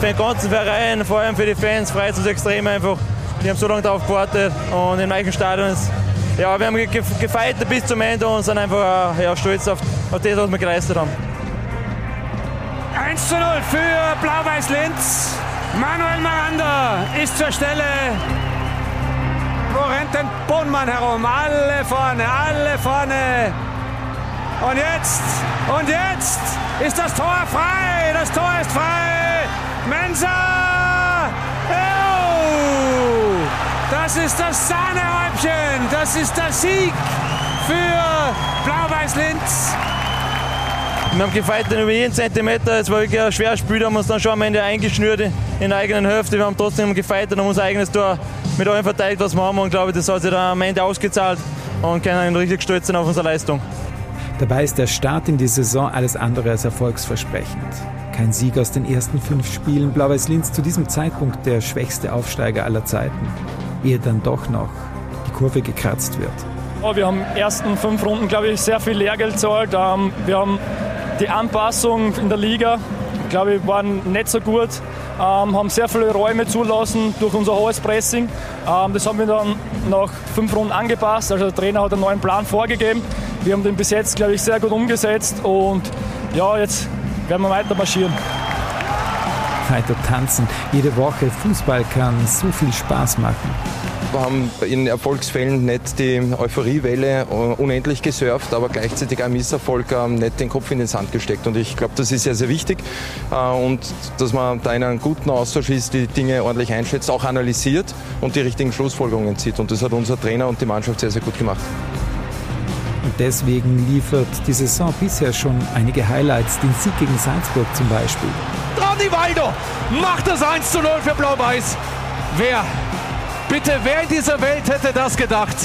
Für den ganzen Verein, vor allem für die Fans, freut es uns extrem einfach. Die haben so lange darauf gewartet und im eigenen Stadion ist, ja, wir haben gefeiert bis zum Ende und sind einfach ja, stolz auf, auf das, was wir geleistet haben. 1 zu 0 für Blau-Weiß Linz. Manuel Miranda ist zur Stelle wo rennt denn Bohnmann herum? Alle vorne, alle vorne. Und jetzt, und jetzt ist das Tor frei. Das Tor ist frei. Mensa! Das ist das Sahnehäubchen. Das ist der Sieg für Blau-Weiß Linz. Wir haben gefeiert über jeden Zentimeter. Es war wirklich ein schweres Spiel, haben uns dann schon am Ende eingeschnürt in der eigenen Hälfte. Wir haben trotzdem gefeiert und unser eigenes Tor mit allem verteidigt, was wir haben. Und glaube, das hat sich dann am Ende ausgezahlt und können richtig stolz sein auf unsere Leistung. Dabei ist der Start in die Saison alles andere als erfolgsversprechend. Kein Sieg aus den ersten fünf Spielen. Blau-Weiß Linz zu diesem Zeitpunkt der schwächste Aufsteiger aller Zeiten. Ehe dann doch noch die Kurve gekratzt wird. Wir haben in den ersten fünf Runden, glaube ich, sehr viel Lehrgeld gezahlt. Ähm, wir haben die Anpassung in der Liga, glaube ich, waren nicht so gut. Ähm, haben sehr viele Räume zulassen durch unser hohes Pressing. Ähm, das haben wir dann nach fünf Runden angepasst. Also der Trainer hat einen neuen Plan vorgegeben. Wir haben den bis jetzt, glaube ich, sehr gut umgesetzt und ja, jetzt werden wir weiter marschieren. Weiter tanzen. Jede Woche Fußball kann so viel Spaß machen. Wir haben in Erfolgsfällen nicht die Euphoriewelle äh, unendlich gesurft, aber gleichzeitig am Misserfolg ähm, nicht den Kopf in den Sand gesteckt. Und ich glaube, das ist sehr, sehr wichtig. Äh, und dass man da in einem guten Austausch ist, die Dinge ordentlich einschätzt, auch analysiert und die richtigen Schlussfolgerungen zieht. Und das hat unser Trainer und die Mannschaft sehr, sehr gut gemacht. Und deswegen liefert die Saison bisher schon einige Highlights, den Sieg gegen Salzburg zum Beispiel. Ronny Waldo macht das 1 zu 0 für Blau-Weiß. Wer Bitte, wer in dieser Welt hätte das gedacht?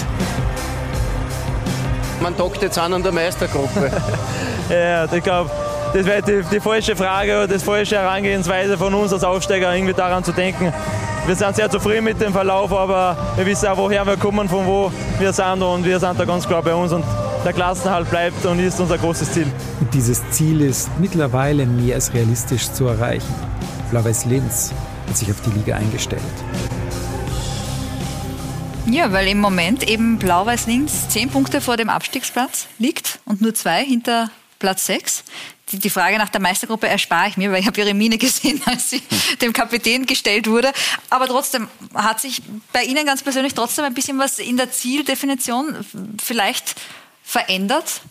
Man dockt jetzt an an der Meistergruppe. ja, ich glaube, das wäre die, die falsche Frage oder das falsche Herangehensweise von uns als Aufsteiger, irgendwie daran zu denken. Wir sind sehr zufrieden mit dem Verlauf, aber wir wissen auch, woher wir kommen, von wo wir sind und wir sind da ganz klar bei uns und der Klassenhalt bleibt und ist unser großes Ziel. Und dieses Ziel ist mittlerweile mehr als realistisch zu erreichen. Blau-Weiß Linz hat sich auf die Liga eingestellt. Ja, weil im Moment eben Blau-Weiß Linz zehn Punkte vor dem Abstiegsplatz liegt und nur zwei hinter Platz sechs. Die, die Frage nach der Meistergruppe erspare ich mir, weil ich habe ihre Mine gesehen, als sie dem Kapitän gestellt wurde. Aber trotzdem hat sich bei Ihnen ganz persönlich trotzdem ein bisschen was in der Zieldefinition vielleicht verändert?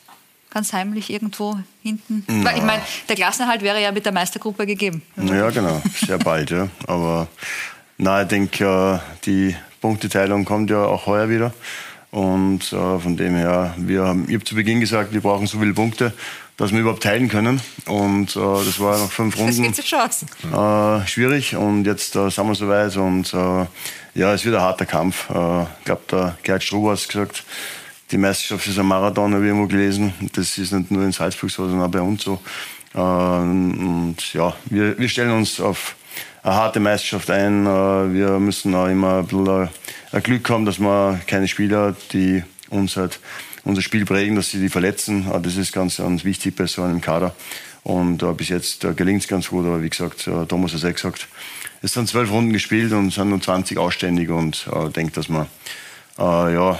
Ganz heimlich irgendwo hinten? Na. Weil ich meine, der Klassenerhalt wäre ja mit der Meistergruppe gegeben. Ja, genau. Sehr bald, ja. Aber na, ich denke, die Punkteteilung kommt ja auch heuer wieder. Und äh, von dem her, wir haben, ich habe zu Beginn gesagt, wir brauchen so viele Punkte, dass wir überhaupt teilen können. Und äh, das war nach fünf Runden Das sich aus. äh, schwierig. Und jetzt äh, sind wir soweit. Und äh, ja, es wird ein harter Kampf. Äh, ich glaube, der Gerd Struber hat gesagt, die Meisterschaft ist ein Marathon, habe ich irgendwo gelesen. Das ist nicht nur in Salzburg so, sondern auch bei uns so. Äh, und ja, wir, wir stellen uns auf eine harte Meisterschaft ein. Äh, Wir müssen auch immer ein bisschen ein Glück haben, dass wir keine Spieler, die uns halt unser Spiel prägen, dass sie die verletzen. Äh, Das ist ganz, ganz wichtig bei so einem Kader. Und äh, bis jetzt äh, gelingt es ganz gut, aber wie gesagt, äh, Thomas hat es eh gesagt, es sind zwölf Runden gespielt und es sind nur 20 ausständig und äh, denke, dass äh, ja,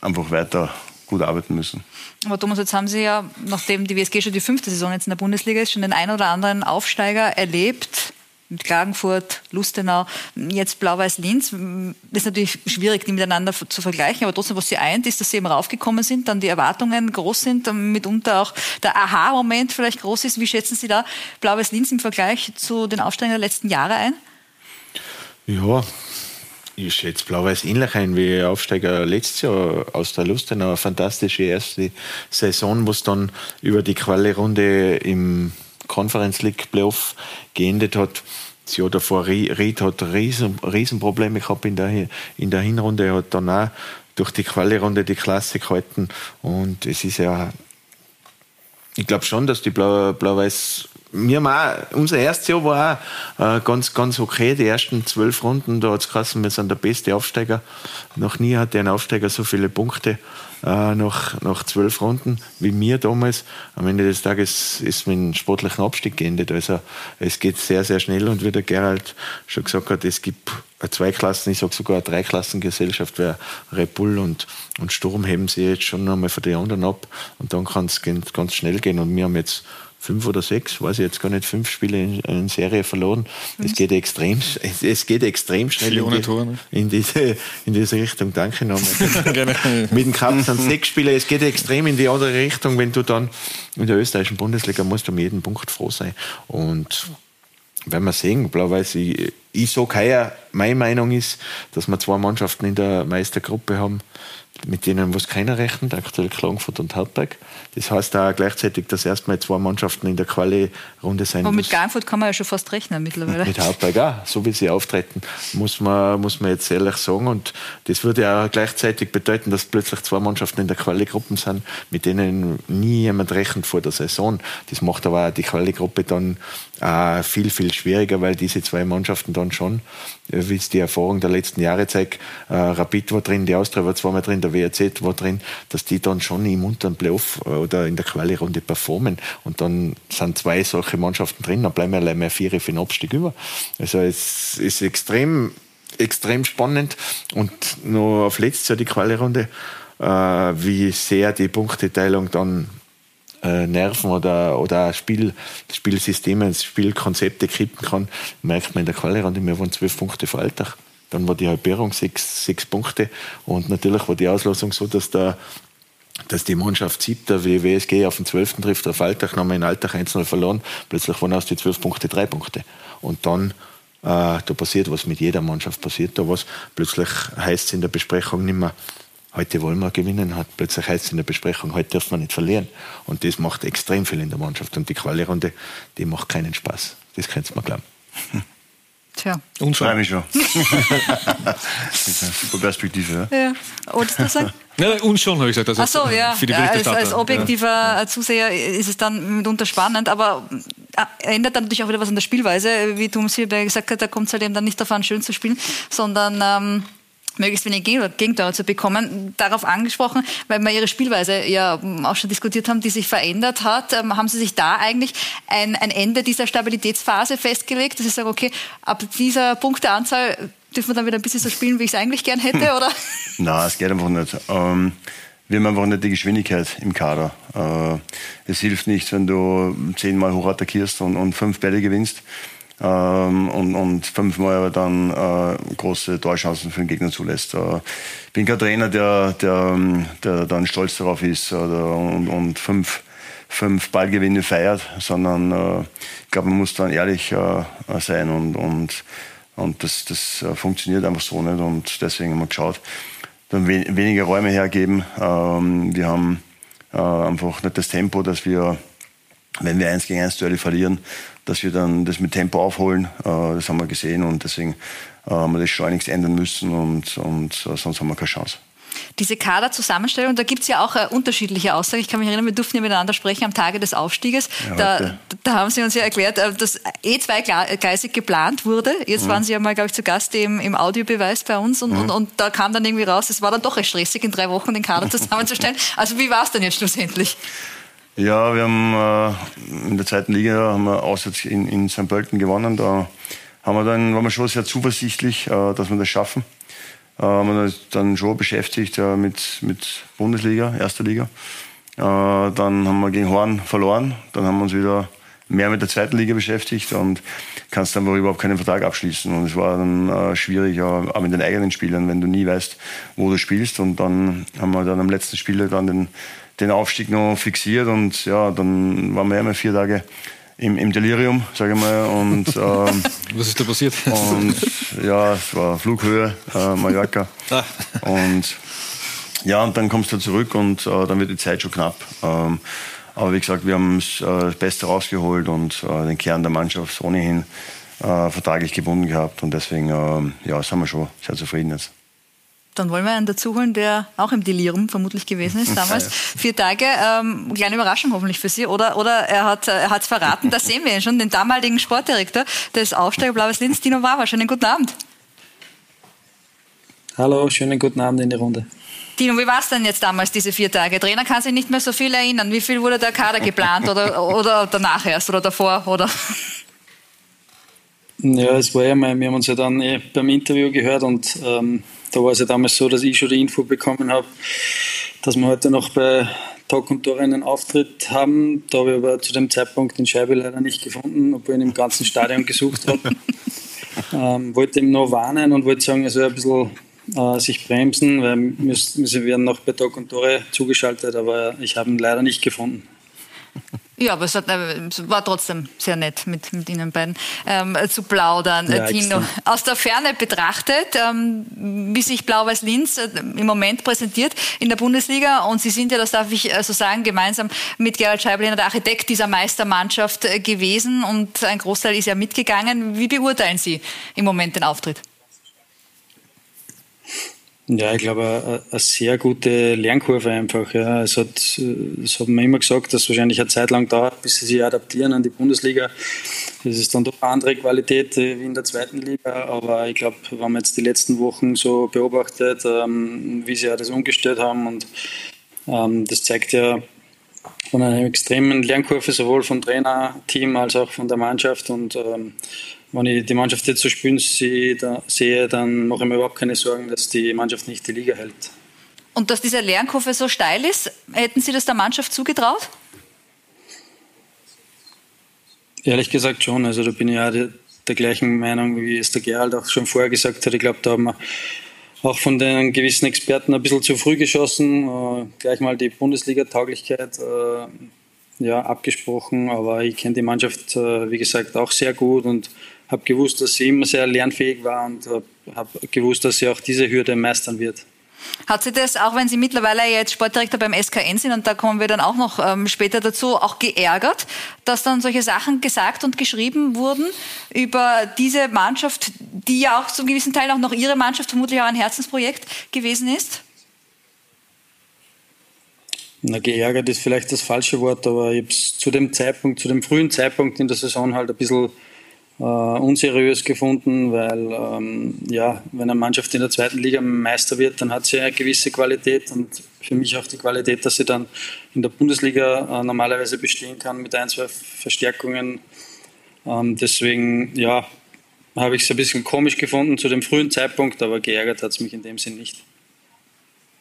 einfach weiter gut arbeiten müssen. Aber Thomas, jetzt haben Sie ja, nachdem die WSG schon die fünfte Saison jetzt in der Bundesliga ist, schon den ein oder anderen Aufsteiger erlebt. Mit Klagenfurt, Lustenau, jetzt Blau-Weiß-Linz. Das ist natürlich schwierig, die miteinander zu vergleichen, aber trotzdem, was sie eint, ist, dass sie eben raufgekommen sind, dann die Erwartungen groß sind, dann mitunter auch der Aha-Moment vielleicht groß ist. Wie schätzen Sie da Blau-Weiß-Linz im Vergleich zu den Aufsteigern der letzten Jahre ein? Ja, ich schätze Blau-Weiß ähnlich ein wie Aufsteiger letztes Jahr aus der Lustenau. Eine fantastische erste Saison, wo es dann über die Quali-Runde im Conference League Playoff geendet hat. Das Jahr davor, Ried hat riesen, Riesenprobleme gehabt in der, in der Hinrunde. Er hat dann auch durch die Quali-Runde die Klasse gehalten. Und es ist ja, ich glaube schon, dass die Blau- Blau-Weiß wir haben auch, unser erstes Jahr war auch äh, ganz, ganz okay. Die ersten zwölf Runden, da hat es geheißen, wir sind der beste Aufsteiger. Noch nie hatte ein Aufsteiger so viele Punkte äh, nach, nach zwölf Runden wie mir damals. Am Ende des Tages ist mit dem sportlichen Abstieg geendet. Also es geht sehr, sehr schnell und wie der Gerald schon gesagt hat, es gibt eine Zweiklassen, ich sage sogar eine Dreiklassengesellschaft, weil Red Bull und, und Sturm heben sie jetzt schon einmal von den anderen ab und dann kann es ganz schnell gehen und wir haben jetzt fünf oder sechs, weiß ich jetzt gar nicht, fünf Spiele in, in Serie verloren. Es geht extrem, es, es geht extrem schnell in, die, Tor, ne? in, diese, in diese Richtung. Danke nochmal. Mit dem Cup sind sechs Spiele. Es geht extrem in die andere Richtung, wenn du dann in der österreichischen Bundesliga musst du um jeden Punkt froh sein. Und werden wir sehen, Blau-Weiß, ich, ich sage heuer, meine Meinung ist, dass wir zwei Mannschaften in der Meistergruppe haben, mit denen was keiner rechnet, aktuell Klagenfurt und Hartberg. Das heißt auch gleichzeitig, dass erstmal zwei Mannschaften in der Quali-Runde sein Aber mit. Klagenfurt kann man ja schon fast rechnen mittlerweile. Mit Hartberg auch, so wie sie auftreten, muss man, muss man jetzt ehrlich sagen. Und das würde ja gleichzeitig bedeuten, dass plötzlich zwei Mannschaften in der Quali-Gruppe sind, mit denen nie jemand rechnet vor der Saison. Das macht aber auch die Quali-Gruppe dann äh, viel, viel schwieriger, weil diese zwei Mannschaften dann schon, äh, wie es die Erfahrung der letzten Jahre zeigt, äh, Rapid war drin, die Austria war zweimal drin, der WRZ war drin, dass die dann schon im unteren Playoff äh, oder in der Quali-Runde performen. Und dann sind zwei solche Mannschaften drin, dann bleiben allein mehr vier für den Abstieg über. Also es ist extrem, extrem spannend. Und noch auf letztes Jahr die Quali-Runde, äh, wie sehr die Punkteteilung dann äh, Nerven oder, oder Spiel, Spielsysteme, Spielkonzepte kippen kann, merkt man in der Quali-Runde, wir waren zwölf Punkte vor Alltag. Dann war die Halbierung sechs, sechs Punkte. Und natürlich war die Auslosung so, dass der dass die Mannschaft siebter wie WSG auf den 12. trifft, auf Alltag, nochmal in Alltag 1-0 verloren. Plötzlich waren aus die 12 Punkte drei Punkte. Und dann, äh, da passiert was, mit jeder Mannschaft passiert da was. Plötzlich heißt es in der Besprechung nicht mehr, heute wollen wir gewinnen, hat plötzlich heißt es in der Besprechung, heute dürfen wir nicht verlieren. Und das macht extrem viel in der Mannschaft. Und die Quali-Runde, die macht keinen Spaß. Das könnt ihr mir glauben. Tja. Unschön. Freue mich schon. Super Perspektive. Ja. ja. Wolltest du sagen? Ja, uns schon, habe ich gesagt. Also Ach so, ja. Für die ja als, als objektiver ja. Zuseher ist es dann mitunter spannend, aber äh, ändert dann natürlich auch wieder was an der Spielweise. Wie Thomas Hilberg gesagt hat, da kommt es halt eben dann nicht darauf an, schön zu spielen, sondern ähm, möglichst wenig Gegentore zu bekommen. Darauf angesprochen, weil wir Ihre Spielweise ja auch schon diskutiert haben, die sich verändert hat. Ähm, haben Sie sich da eigentlich ein, ein Ende dieser Stabilitätsphase festgelegt, dass Sie sagen, okay, ab dieser Punkteanzahl dürfen wir dann wieder ein bisschen so spielen, wie ich es eigentlich gern hätte, oder? Nein, es geht einfach nicht. Ähm, wir haben einfach nicht die Geschwindigkeit im Kader. Äh, es hilft nichts, wenn du zehnmal hoch attackierst und, und fünf Bälle gewinnst ähm, und, und fünfmal aber dann äh, große Torchancen für den Gegner zulässt. Äh, ich bin kein Trainer, der, der, der dann stolz darauf ist oder, und, und fünf, fünf Ballgewinne feiert, sondern äh, ich glaube, man muss dann ehrlich äh, sein und, und, und das, das äh, funktioniert einfach so nicht und deswegen haben wir geschaut, dann we weniger Räume hergeben. Ähm, wir haben äh, einfach nicht das Tempo, dass wir, wenn wir eins gegen eins Duelle verlieren, dass wir dann das mit Tempo aufholen. Äh, das haben wir gesehen und deswegen äh, haben wir das schleunigst ändern müssen und, und äh, sonst haben wir keine Chance. Diese Kaderzusammenstellung, da gibt es ja auch äh, unterschiedliche Aussagen. Ich kann mich erinnern, wir durften ja miteinander sprechen am Tage des Aufstieges. Ja, da, da, haben Sie uns ja erklärt, dass eh zweigleisig geplant wurde. Jetzt mhm. waren Sie ja mal, glaube ich, zu Gast im, im Audiobeweis bei uns und, mhm. und, und, da kam dann irgendwie raus, es war dann doch recht stressig, in drei Wochen den Kader zusammenzustellen. Also wie war es denn jetzt schlussendlich? Ja, wir haben äh, in der zweiten Liga haben wir auswärts in, in St. Pölten gewonnen. Da haben wir dann, waren wir schon sehr zuversichtlich, äh, dass wir das schaffen. Äh, haben wir dann schon beschäftigt äh, mit, mit Bundesliga, erster Liga. Äh, dann haben wir gegen Horn verloren. Dann haben wir uns wieder mehr mit der zweiten Liga beschäftigt und kannst dann überhaupt keinen Vertrag abschließen. Und es war dann äh, schwierig, auch mit den eigenen Spielern, wenn du nie weißt, wo du spielst. Und dann haben wir dann am letzten Spiel dann den den Aufstieg noch fixiert und ja, dann waren wir immer vier Tage im, im Delirium, sage ich mal. Und, ähm, Was ist da passiert? Und ja, es war Flughöhe, äh, Mallorca. Ah. Und ja, und dann kommst du zurück und äh, dann wird die Zeit schon knapp. Ähm, aber wie gesagt, wir haben äh, das Beste rausgeholt und äh, den Kern der Mannschaft ohnehin äh, vertraglich gebunden gehabt. Und deswegen äh, ja, sind wir schon sehr zufrieden jetzt. Dann wollen wir einen dazuholen, der auch im Delirium vermutlich gewesen ist damals. Vier Tage, ähm, kleine Überraschung hoffentlich für Sie. Oder, oder er hat er hat's verraten, da sehen wir ihn schon, den damaligen Sportdirektor des Aufsteiger Blaues Linz, Dino Wawa. Schönen guten Abend. Hallo, schönen guten Abend in die Runde. Dino, wie war es denn jetzt damals, diese vier Tage? Trainer kann sich nicht mehr so viel erinnern. Wie viel wurde der Kader geplant oder, oder danach erst oder davor? Oder? Ja, es war ja mal, wir haben uns ja dann eh beim Interview gehört und ähm, da war es ja damals so, dass ich schon die Info bekommen habe, dass wir heute noch bei Tag und Tor einen Auftritt haben. Da habe ich aber zu dem Zeitpunkt den Scheibe leider nicht gefunden, obwohl ich ihn im ganzen Stadion gesucht habe. ähm, wollte ihm noch warnen und wollte sagen, er soll ein bisschen äh, sich bremsen, weil wir, wir werden noch bei Tag und Tore zugeschaltet, aber ich habe ihn leider nicht gefunden. Ja, aber es, hat, äh, es, war trotzdem sehr nett, mit, mit Ihnen beiden ähm, zu plaudern. Ja, Tino, aus der Ferne betrachtet, ähm, wie sich Blau-Weiß-Linz äh, im Moment präsentiert in der Bundesliga und Sie sind ja, das darf ich äh, so sagen, gemeinsam mit Gerald Scheibleiner der Architekt dieser Meistermannschaft äh, gewesen und ein Großteil ist ja mitgegangen. Wie beurteilen Sie im Moment den Auftritt? Ja, ich glaube, eine sehr gute Lernkurve einfach. Ja. Es hat, es hat man immer gesagt, dass es wahrscheinlich eine Zeit lang dauert, bis sie sich adaptieren an die Bundesliga. Das ist dann doch eine andere Qualität wie in der zweiten Liga. Aber ich glaube, wenn man jetzt die letzten Wochen so beobachtet, ähm, wie sie ja das umgestellt haben und ähm, das zeigt ja von einer extremen Lernkurve sowohl vom Trainerteam als auch von der Mannschaft und ähm, wenn ich die Mannschaft jetzt so spielen sehe, dann mache ich mir überhaupt keine Sorgen, dass die Mannschaft nicht die Liga hält. Und dass diese Lernkurve so steil ist, hätten Sie das der Mannschaft zugetraut? Ehrlich gesagt schon. Also da bin ich ja der, der gleichen Meinung, wie es der Gerald auch schon vorher gesagt hat. Ich glaube, da haben wir auch von den gewissen Experten ein bisschen zu früh geschossen. Äh, gleich mal die Bundesliga-Tauglichkeit äh, ja, abgesprochen. Aber ich kenne die Mannschaft, äh, wie gesagt, auch sehr gut und habe gewusst, dass sie immer sehr lernfähig war und habe gewusst, dass sie auch diese Hürde meistern wird. Hat sie das, auch wenn Sie mittlerweile jetzt Sportdirektor beim SKN sind, und da kommen wir dann auch noch ähm, später dazu, auch geärgert, dass dann solche Sachen gesagt und geschrieben wurden über diese Mannschaft, die ja auch zum gewissen Teil auch noch Ihre Mannschaft vermutlich auch ein Herzensprojekt gewesen ist? Na, geärgert ist vielleicht das falsche Wort, aber ich habe es zu dem Zeitpunkt, zu dem frühen Zeitpunkt in der Saison halt ein bisschen äh, unseriös gefunden, weil ähm, ja, wenn eine Mannschaft in der zweiten Liga Meister wird, dann hat sie eine gewisse Qualität und für mich auch die Qualität, dass sie dann in der Bundesliga äh, normalerweise bestehen kann mit ein, zwei Verstärkungen. Ähm, deswegen ja, habe ich es ein bisschen komisch gefunden zu dem frühen Zeitpunkt, aber geärgert hat es mich in dem Sinn nicht.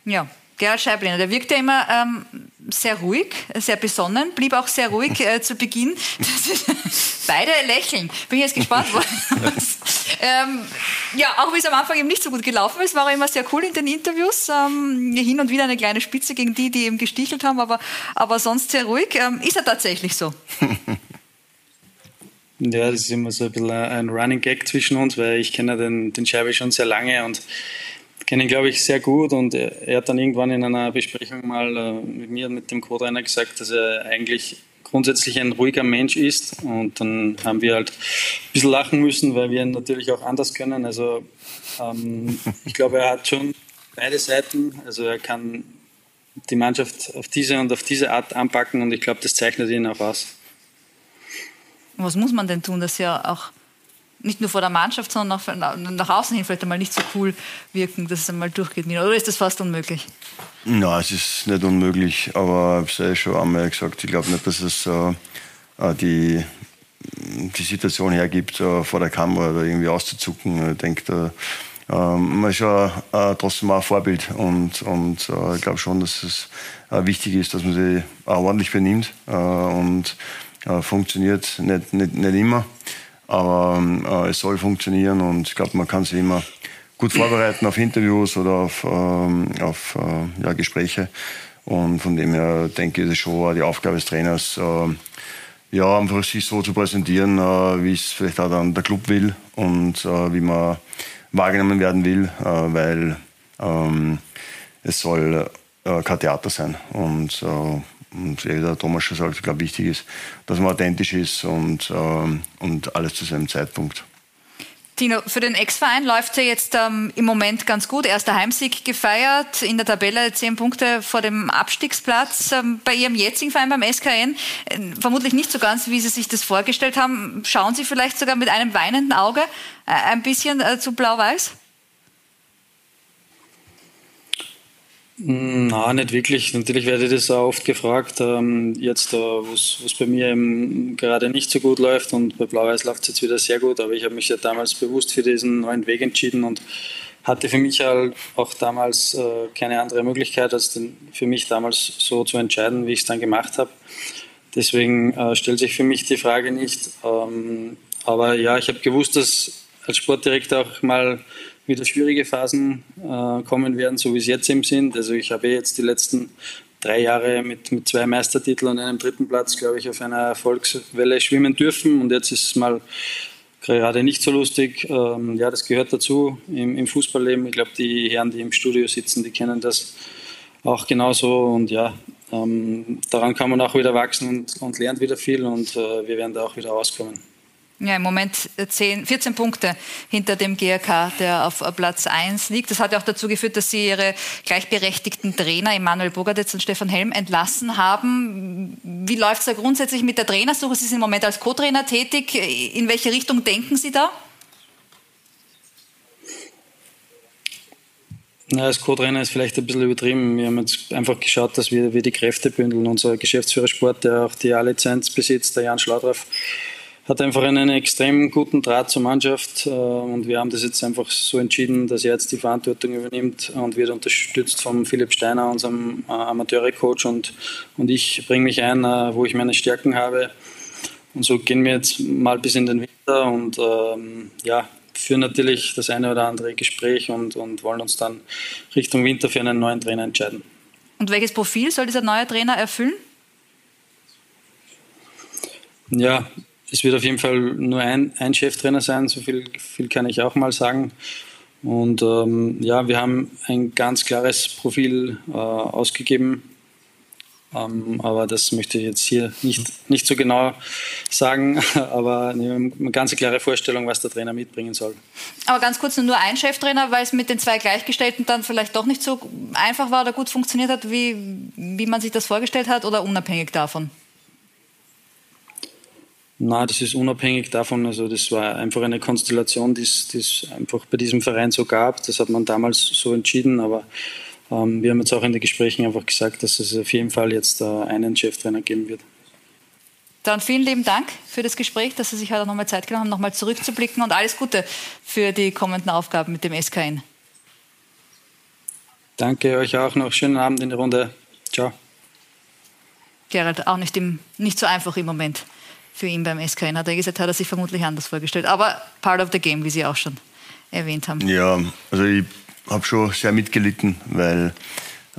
Ja, Gerhard Scheibliner, der wirkte immer ähm, sehr ruhig, sehr besonnen, blieb auch sehr ruhig äh, zu Beginn. beide lächeln. Bin ich jetzt gespannt. ähm, ja, auch wie es am Anfang eben nicht so gut gelaufen ist, war er immer sehr cool in den Interviews. Ähm, hin und wieder eine kleine Spitze gegen die, die ihm gestichelt haben, aber, aber sonst sehr ruhig. Ähm, ist er tatsächlich so? Ja, das ist immer so ein bisschen ein Running Gag zwischen uns, weil ich kenne den, den Scheibe schon sehr lange und kenne ihn, glaube ich, sehr gut und er, hat dann irgendwann in einer Besprechung mal äh, mit mir mit dem Co-Trainer gesagt, dass er eigentlich grundsätzlich ein ruhiger Mensch ist und dann haben wir halt ein bisschen lachen müssen, weil wir ihn natürlich auch anders können. Also ähm, ich glaube, er hat schon beide Seiten, also er kann die Mannschaft auf diese und auf diese Art anpacken und ich glaube, das zeichnet ihn auch aus. Was muss man denn tun, dass er auch nicht nur vor der Mannschaft, sondern nach, nach außen hin vielleicht einmal nicht so cool wirken, dass es einmal durchgeht. Oder ist das fast unmöglich? Nein, es ist nicht unmöglich, aber ich habe es ja schon einmal gesagt, ich glaube nicht, dass es äh, äh, die, die Situation hergibt, äh, vor der Kamera da irgendwie auszuzucken. Ich denke, ähm, man ist ja äh, trotzdem auch ein Vorbild und, und äh, ich glaube schon, dass es äh, wichtig ist, dass man sich auch ordentlich benimmt und funktioniert nicht, nicht, nicht immer. Aber äh, es soll funktionieren und ich glaube, man kann sich immer gut vorbereiten auf Interviews oder auf, ähm, auf äh, ja, Gespräche. Und von dem her denke ich, ist es schon die Aufgabe des Trainers, äh, ja, einfach sich so zu präsentieren, äh, wie es vielleicht auch dann der Club will und äh, wie man wahrgenommen werden will, äh, weil ähm, es soll kein Theater sein. Und und der Thomas schon sagt, ich glaube, wichtig ist, dass man authentisch ist und, ähm, und alles zu seinem Zeitpunkt. Tino, für den Ex-Verein läuft er jetzt ähm, im Moment ganz gut. Erster Heimsieg gefeiert, in der Tabelle zehn Punkte vor dem Abstiegsplatz. Ähm, bei Ihrem jetzigen Verein beim SKN äh, vermutlich nicht so ganz, wie Sie sich das vorgestellt haben. Schauen Sie vielleicht sogar mit einem weinenden Auge äh, ein bisschen äh, zu Blau-Weiß? Na, nicht wirklich. Natürlich werde ich das auch oft gefragt. Ähm, jetzt, äh, wo es bei mir eben gerade nicht so gut läuft und bei Blau-Weiß läuft es jetzt wieder sehr gut, aber ich habe mich ja damals bewusst für diesen neuen Weg entschieden und hatte für mich halt auch damals äh, keine andere Möglichkeit, als den, für mich damals so zu entscheiden, wie ich es dann gemacht habe. Deswegen äh, stellt sich für mich die Frage nicht. Ähm, aber ja, ich habe gewusst, dass als Sportdirektor auch mal wieder schwierige Phasen äh, kommen werden, so wie es jetzt eben sind. Also ich habe jetzt die letzten drei Jahre mit, mit zwei Meistertiteln und einem dritten Platz, glaube ich, auf einer Erfolgswelle schwimmen dürfen. Und jetzt ist es mal gerade nicht so lustig. Ähm, ja, das gehört dazu im, im Fußballleben. Ich glaube, die Herren, die im Studio sitzen, die kennen das auch genauso. Und ja, ähm, daran kann man auch wieder wachsen und, und lernt wieder viel. Und äh, wir werden da auch wieder rauskommen. Ja, im Moment 10, 14 Punkte hinter dem GRK, der auf Platz 1 liegt. Das hat ja auch dazu geführt, dass Sie Ihre gleichberechtigten Trainer Emanuel Bogadetz und Stefan Helm entlassen haben. Wie läuft es da grundsätzlich mit der Trainersuche? Sie sind im Moment als Co-Trainer tätig. In welche Richtung denken Sie da? Na, als Co-Trainer ist vielleicht ein bisschen übertrieben. Wir haben jetzt einfach geschaut, dass wir, wir die Kräfte bündeln. Unser Geschäftsführer Sport, der auch die A-Lizenz besitzt, der Jan Schlaudraff, hat einfach einen extrem guten Draht zur Mannschaft äh, und wir haben das jetzt einfach so entschieden, dass er jetzt die Verantwortung übernimmt und wird unterstützt von Philipp Steiner, unserem äh, Amateure-Coach und, und ich bringe mich ein, äh, wo ich meine Stärken habe und so gehen wir jetzt mal bis in den Winter und ähm, ja, führen natürlich das eine oder andere Gespräch und, und wollen uns dann Richtung Winter für einen neuen Trainer entscheiden. Und welches Profil soll dieser neue Trainer erfüllen? Ja, es wird auf jeden Fall nur ein, ein Cheftrainer sein, so viel, viel kann ich auch mal sagen. Und ähm, ja, wir haben ein ganz klares Profil äh, ausgegeben, ähm, aber das möchte ich jetzt hier nicht, nicht so genau sagen, aber eine ganz klare Vorstellung, was der Trainer mitbringen soll. Aber ganz kurz nur ein Cheftrainer, weil es mit den zwei Gleichgestellten dann vielleicht doch nicht so einfach war oder gut funktioniert hat, wie, wie man sich das vorgestellt hat oder unabhängig davon? Na, das ist unabhängig davon. Also das war einfach eine Konstellation, die es einfach bei diesem Verein so gab. Das hat man damals so entschieden, aber ähm, wir haben jetzt auch in den Gesprächen einfach gesagt, dass es auf jeden Fall jetzt äh, einen Cheftrainer geben wird. Dann vielen lieben Dank für das Gespräch, dass Sie sich heute nochmal Zeit genommen haben, nochmal zurückzublicken und alles Gute für die kommenden Aufgaben mit dem SKN. Danke euch auch noch. Schönen Abend in der Runde. Ciao. Gerald, auch nicht, im, nicht so einfach im Moment für ihn beim SKN, hat er gesagt, hat er sich vermutlich anders vorgestellt. Aber part of the game, wie Sie auch schon erwähnt haben. Ja, also ich habe schon sehr mitgelitten, weil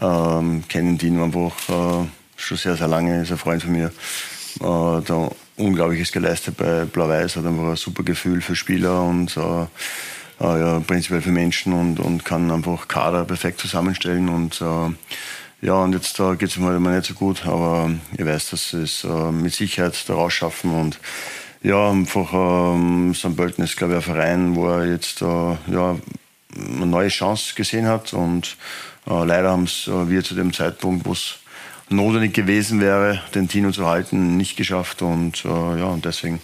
ähm, kennen ihn einfach äh, schon sehr, sehr lange, ist ein Freund von mir. Äh, da Unglaubliches geleistet bei Blau-Weiß, hat einfach ein super Gefühl für Spieler und äh, ja, prinzipiell für Menschen und, und kann einfach Kader perfekt zusammenstellen und äh, ja, und jetzt äh, geht es mir halt immer nicht so gut, aber ich weiß, dass sie es äh, mit Sicherheit da rausschaffen und ja, einfach ähm, St. Pölten ist, glaube ich, ein Verein, wo er jetzt äh, ja, eine neue Chance gesehen hat und äh, leider haben es äh, wir zu dem Zeitpunkt, wo es notwendig gewesen wäre, den Tino zu halten, nicht geschafft und äh, ja, und deswegen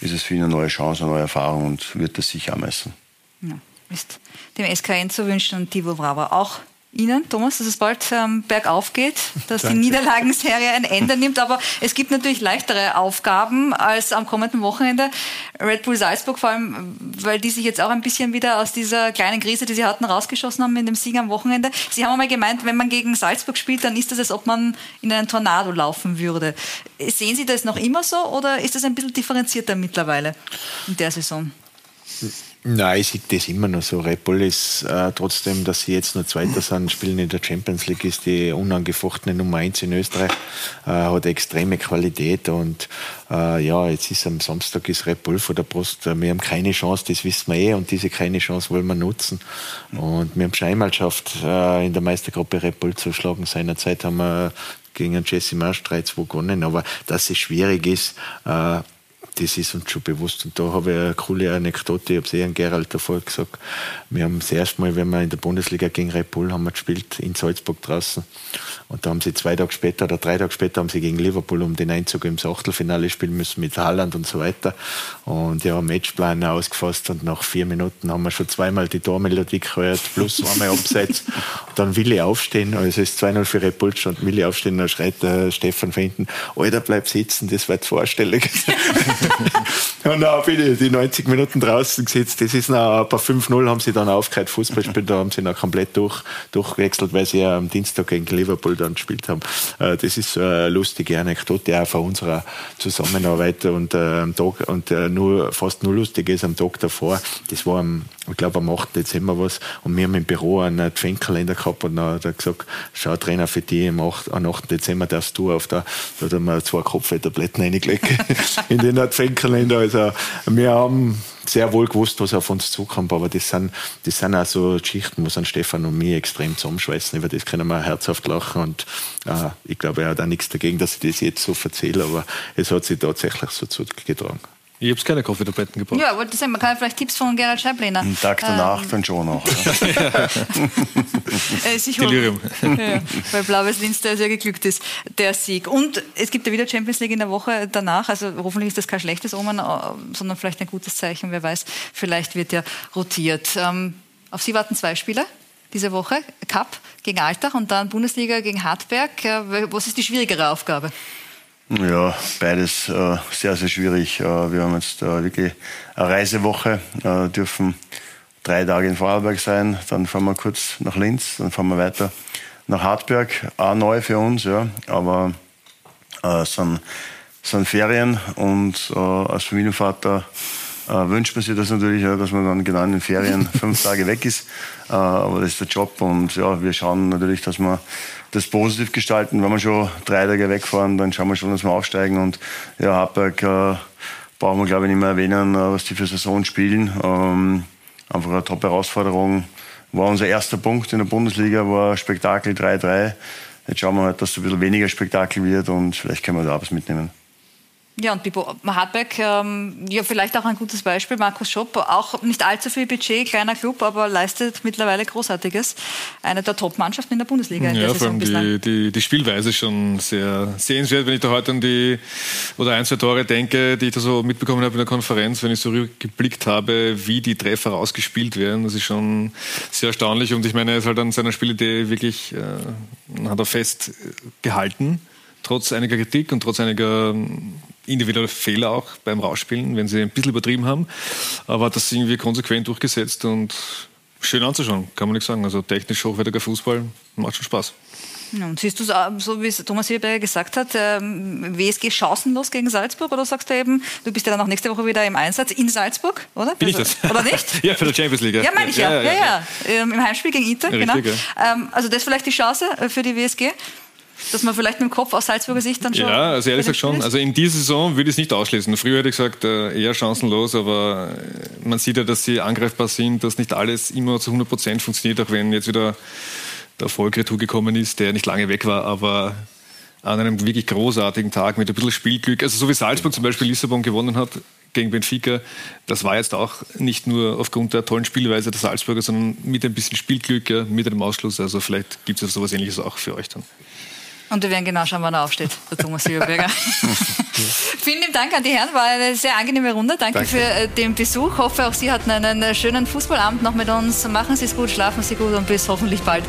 ist es für ihn eine neue Chance, eine neue Erfahrung und wird es sicher messen. Ja, ist dem SKN zu wünschen und Tivo Brava auch Ihnen, Thomas, dass es bald ähm, bergauf geht, dass Danke. die Niederlagenserie ein Ende nimmt. Aber es gibt natürlich leichtere Aufgaben als am kommenden Wochenende. Red Bull Salzburg, vor allem, weil die sich jetzt auch ein bisschen wieder aus dieser kleinen Krise, die sie hatten, rausgeschossen haben in dem Sieg am Wochenende. Sie haben einmal gemeint, wenn man gegen Salzburg spielt, dann ist das, als ob man in einen Tornado laufen würde. Sehen Sie das noch immer so oder ist das ein bisschen differenzierter mittlerweile in der Saison? Nein, ich sehe das immer noch so. Red Bull ist äh, trotzdem, dass sie jetzt nur Zweiter sind, spielen in der Champions League, ist die unangefochtene Nummer eins in Österreich, äh, hat extreme Qualität und äh, ja, jetzt ist am Samstag ist Red Bull vor der Brust. Wir haben keine Chance, das wissen wir eh und diese keine Chance wollen wir nutzen. Und wir haben schon einmal geschafft, äh, in der Meistergruppe Red Bull zu schlagen. Seinerzeit haben wir gegen Jesse Marsch 3-2 gewonnen, aber dass es schwierig ist, äh, das ist uns schon bewusst. Und da habe ich eine coole Anekdote, ich habe es eh an Gerald davor gesagt. Wir haben das erste Mal, wenn wir in der Bundesliga gegen Red Bull haben wir gespielt, in Salzburg draußen. Und da haben sie zwei Tage später oder drei Tage später haben sie gegen Liverpool um den Einzug ins Achtelfinale spielen müssen mit Haaland und so weiter. Und ja, Matchplan ausgefasst und nach vier Minuten haben wir schon zweimal die Tormelodie gehört, plus einmal Abseits. Und dann will ich aufstehen, also es ist 2-0 für Red Bull und will ich aufstehen, dann schreit der Stefan Fenton, Alter, bleib sitzen, das wird vorstellig. und dann bin ich die 90 Minuten draußen gesetzt. Das ist noch, bei 5-0 haben sie dann aufgehört, Fußball spielen, da haben sie noch komplett durch, durchgewechselt, weil sie ja am Dienstag gegen Liverpool dann gespielt haben. Äh, das ist so eine lustige Anekdote auch von unserer Zusammenarbeit und, äh, am Tag, und äh, nur, fast nur lustig ist am Tag davor. Das war am, ich glaube am 8. Dezember was und wir haben im Büro einen Adventkalender gehabt und dann hat er gesagt, schau Trainer für die am 8. 8. Dezember darfst du auf der, da hat er mir zwei Kopftabletten reingelegt in den Adventkalender. Also wir haben sehr wohl gewusst, was auf uns zukommt, aber das sind, das sind auch so Geschichten, wo sind Stefan und mich extrem zusammenschweißen. Über das können wir herzhaft lachen und äh, ich glaube, er hat auch nichts dagegen, dass ich das jetzt so erzähle, aber es hat sich tatsächlich so zugetragen. Ich habe keine Kaffeetabletten gebraucht. Ja, wollte sagen, man kann vielleicht Tipps von Gerald Scheiblehner. Einen Tag danach ähm, dann schon noch. Ja. äh, Delirium. Ja, weil Blaues Linz da sehr geglückt ist, der Sieg. Und es gibt ja wieder Champions League in der Woche danach. Also hoffentlich ist das kein schlechtes Omen, äh, sondern vielleicht ein gutes Zeichen. Wer weiß, vielleicht wird ja rotiert. Ähm, auf Sie warten zwei Spieler diese Woche. Cup gegen Altach und dann Bundesliga gegen Hartberg. Was ist die schwierigere Aufgabe? Ja, beides äh, sehr, sehr schwierig. Äh, wir haben jetzt äh, wirklich eine Reisewoche, äh, dürfen drei Tage in Vorarlberg sein, dann fahren wir kurz nach Linz, dann fahren wir weiter nach Hartberg. Auch neu für uns, ja, aber äh, es sind, sind Ferien und äh, als Familienvater äh, wünscht man sich das natürlich, ja, dass man dann genau in den Ferien fünf Tage weg ist. Äh, aber das ist der Job und ja, wir schauen natürlich, dass wir das positiv gestalten. Wenn wir schon drei Tage wegfahren, dann schauen wir schon, dass wir aufsteigen. Und ja, Hartberg äh, brauchen wir, glaube ich, nicht mehr erwähnen, äh, was die für Saison spielen. Ähm, einfach eine Top-Herausforderung. War unser erster Punkt in der Bundesliga, war Spektakel 3-3. Jetzt schauen wir halt, dass es ein bisschen weniger Spektakel wird und vielleicht können wir da was mitnehmen. Ja, und Bibo Hartberg, ähm, ja, vielleicht auch ein gutes Beispiel. Markus Schopp, auch nicht allzu viel Budget, kleiner Club, aber leistet mittlerweile Großartiges. Eine der Top-Mannschaften in der Bundesliga. In ja, der vor allem die, die, die, Spielweise schon sehr sehenswert. Wenn ich da heute an die, oder ein, zwei Tore denke, die ich da so mitbekommen habe in der Konferenz, wenn ich so geblickt habe, wie die Treffer rausgespielt werden, das ist schon sehr erstaunlich. Und ich meine, er ist halt an seiner Spielidee wirklich, äh, hat er fest gehalten trotz einiger Kritik und trotz einiger individuelle Fehler auch beim Rausspielen, wenn sie ein bisschen übertrieben haben. Aber das irgendwie konsequent durchgesetzt und schön anzuschauen, kann man nicht sagen. Also technisch hochwertiger Fußball macht schon Spaß. und siehst du es so, wie es Thomas Hilberger gesagt hat, ähm, WSG chancenlos gegen Salzburg? Oder sagst du eben, du bist ja dann auch nächste Woche wieder im Einsatz in Salzburg, oder? Bin ich das? Oder nicht? ja, für die Champions League. Ja, meine ich ja. Ja, ja, ja. ja. Ähm, Im Heimspiel gegen Inter, Richtig, genau. Ja. Ähm, also das ist vielleicht die Chance äh, für die WSG? Dass man vielleicht mit dem Kopf aus Salzburger Sicht dann schon. Ja, also ehrlich gesagt schon. Also in dieser Saison würde ich es nicht ausschließen. Früher hätte ich gesagt, äh, eher chancenlos, aber äh, man sieht ja, dass sie angreifbar sind, dass nicht alles immer zu 100 Prozent funktioniert, auch wenn jetzt wieder der Erfolg gekommen ist, der nicht lange weg war, aber an einem wirklich großartigen Tag mit ein bisschen Spielglück, also so wie Salzburg zum Beispiel Lissabon gewonnen hat gegen Benfica, das war jetzt auch nicht nur aufgrund der tollen Spielweise der Salzburger, sondern mit ein bisschen Spielglück, mit einem Ausschluss. Also vielleicht gibt es sowas ähnliches auch für euch dann. Und wir werden genau schauen, wann er aufsteht, der Thomas Silberberger. Vielen lieben Dank an die Herren, war eine sehr angenehme Runde. Danke, Danke. für äh, den Besuch. Hoffe, auch Sie hatten einen schönen Fußballabend noch mit uns. Machen Sie es gut, schlafen Sie gut und bis hoffentlich bald.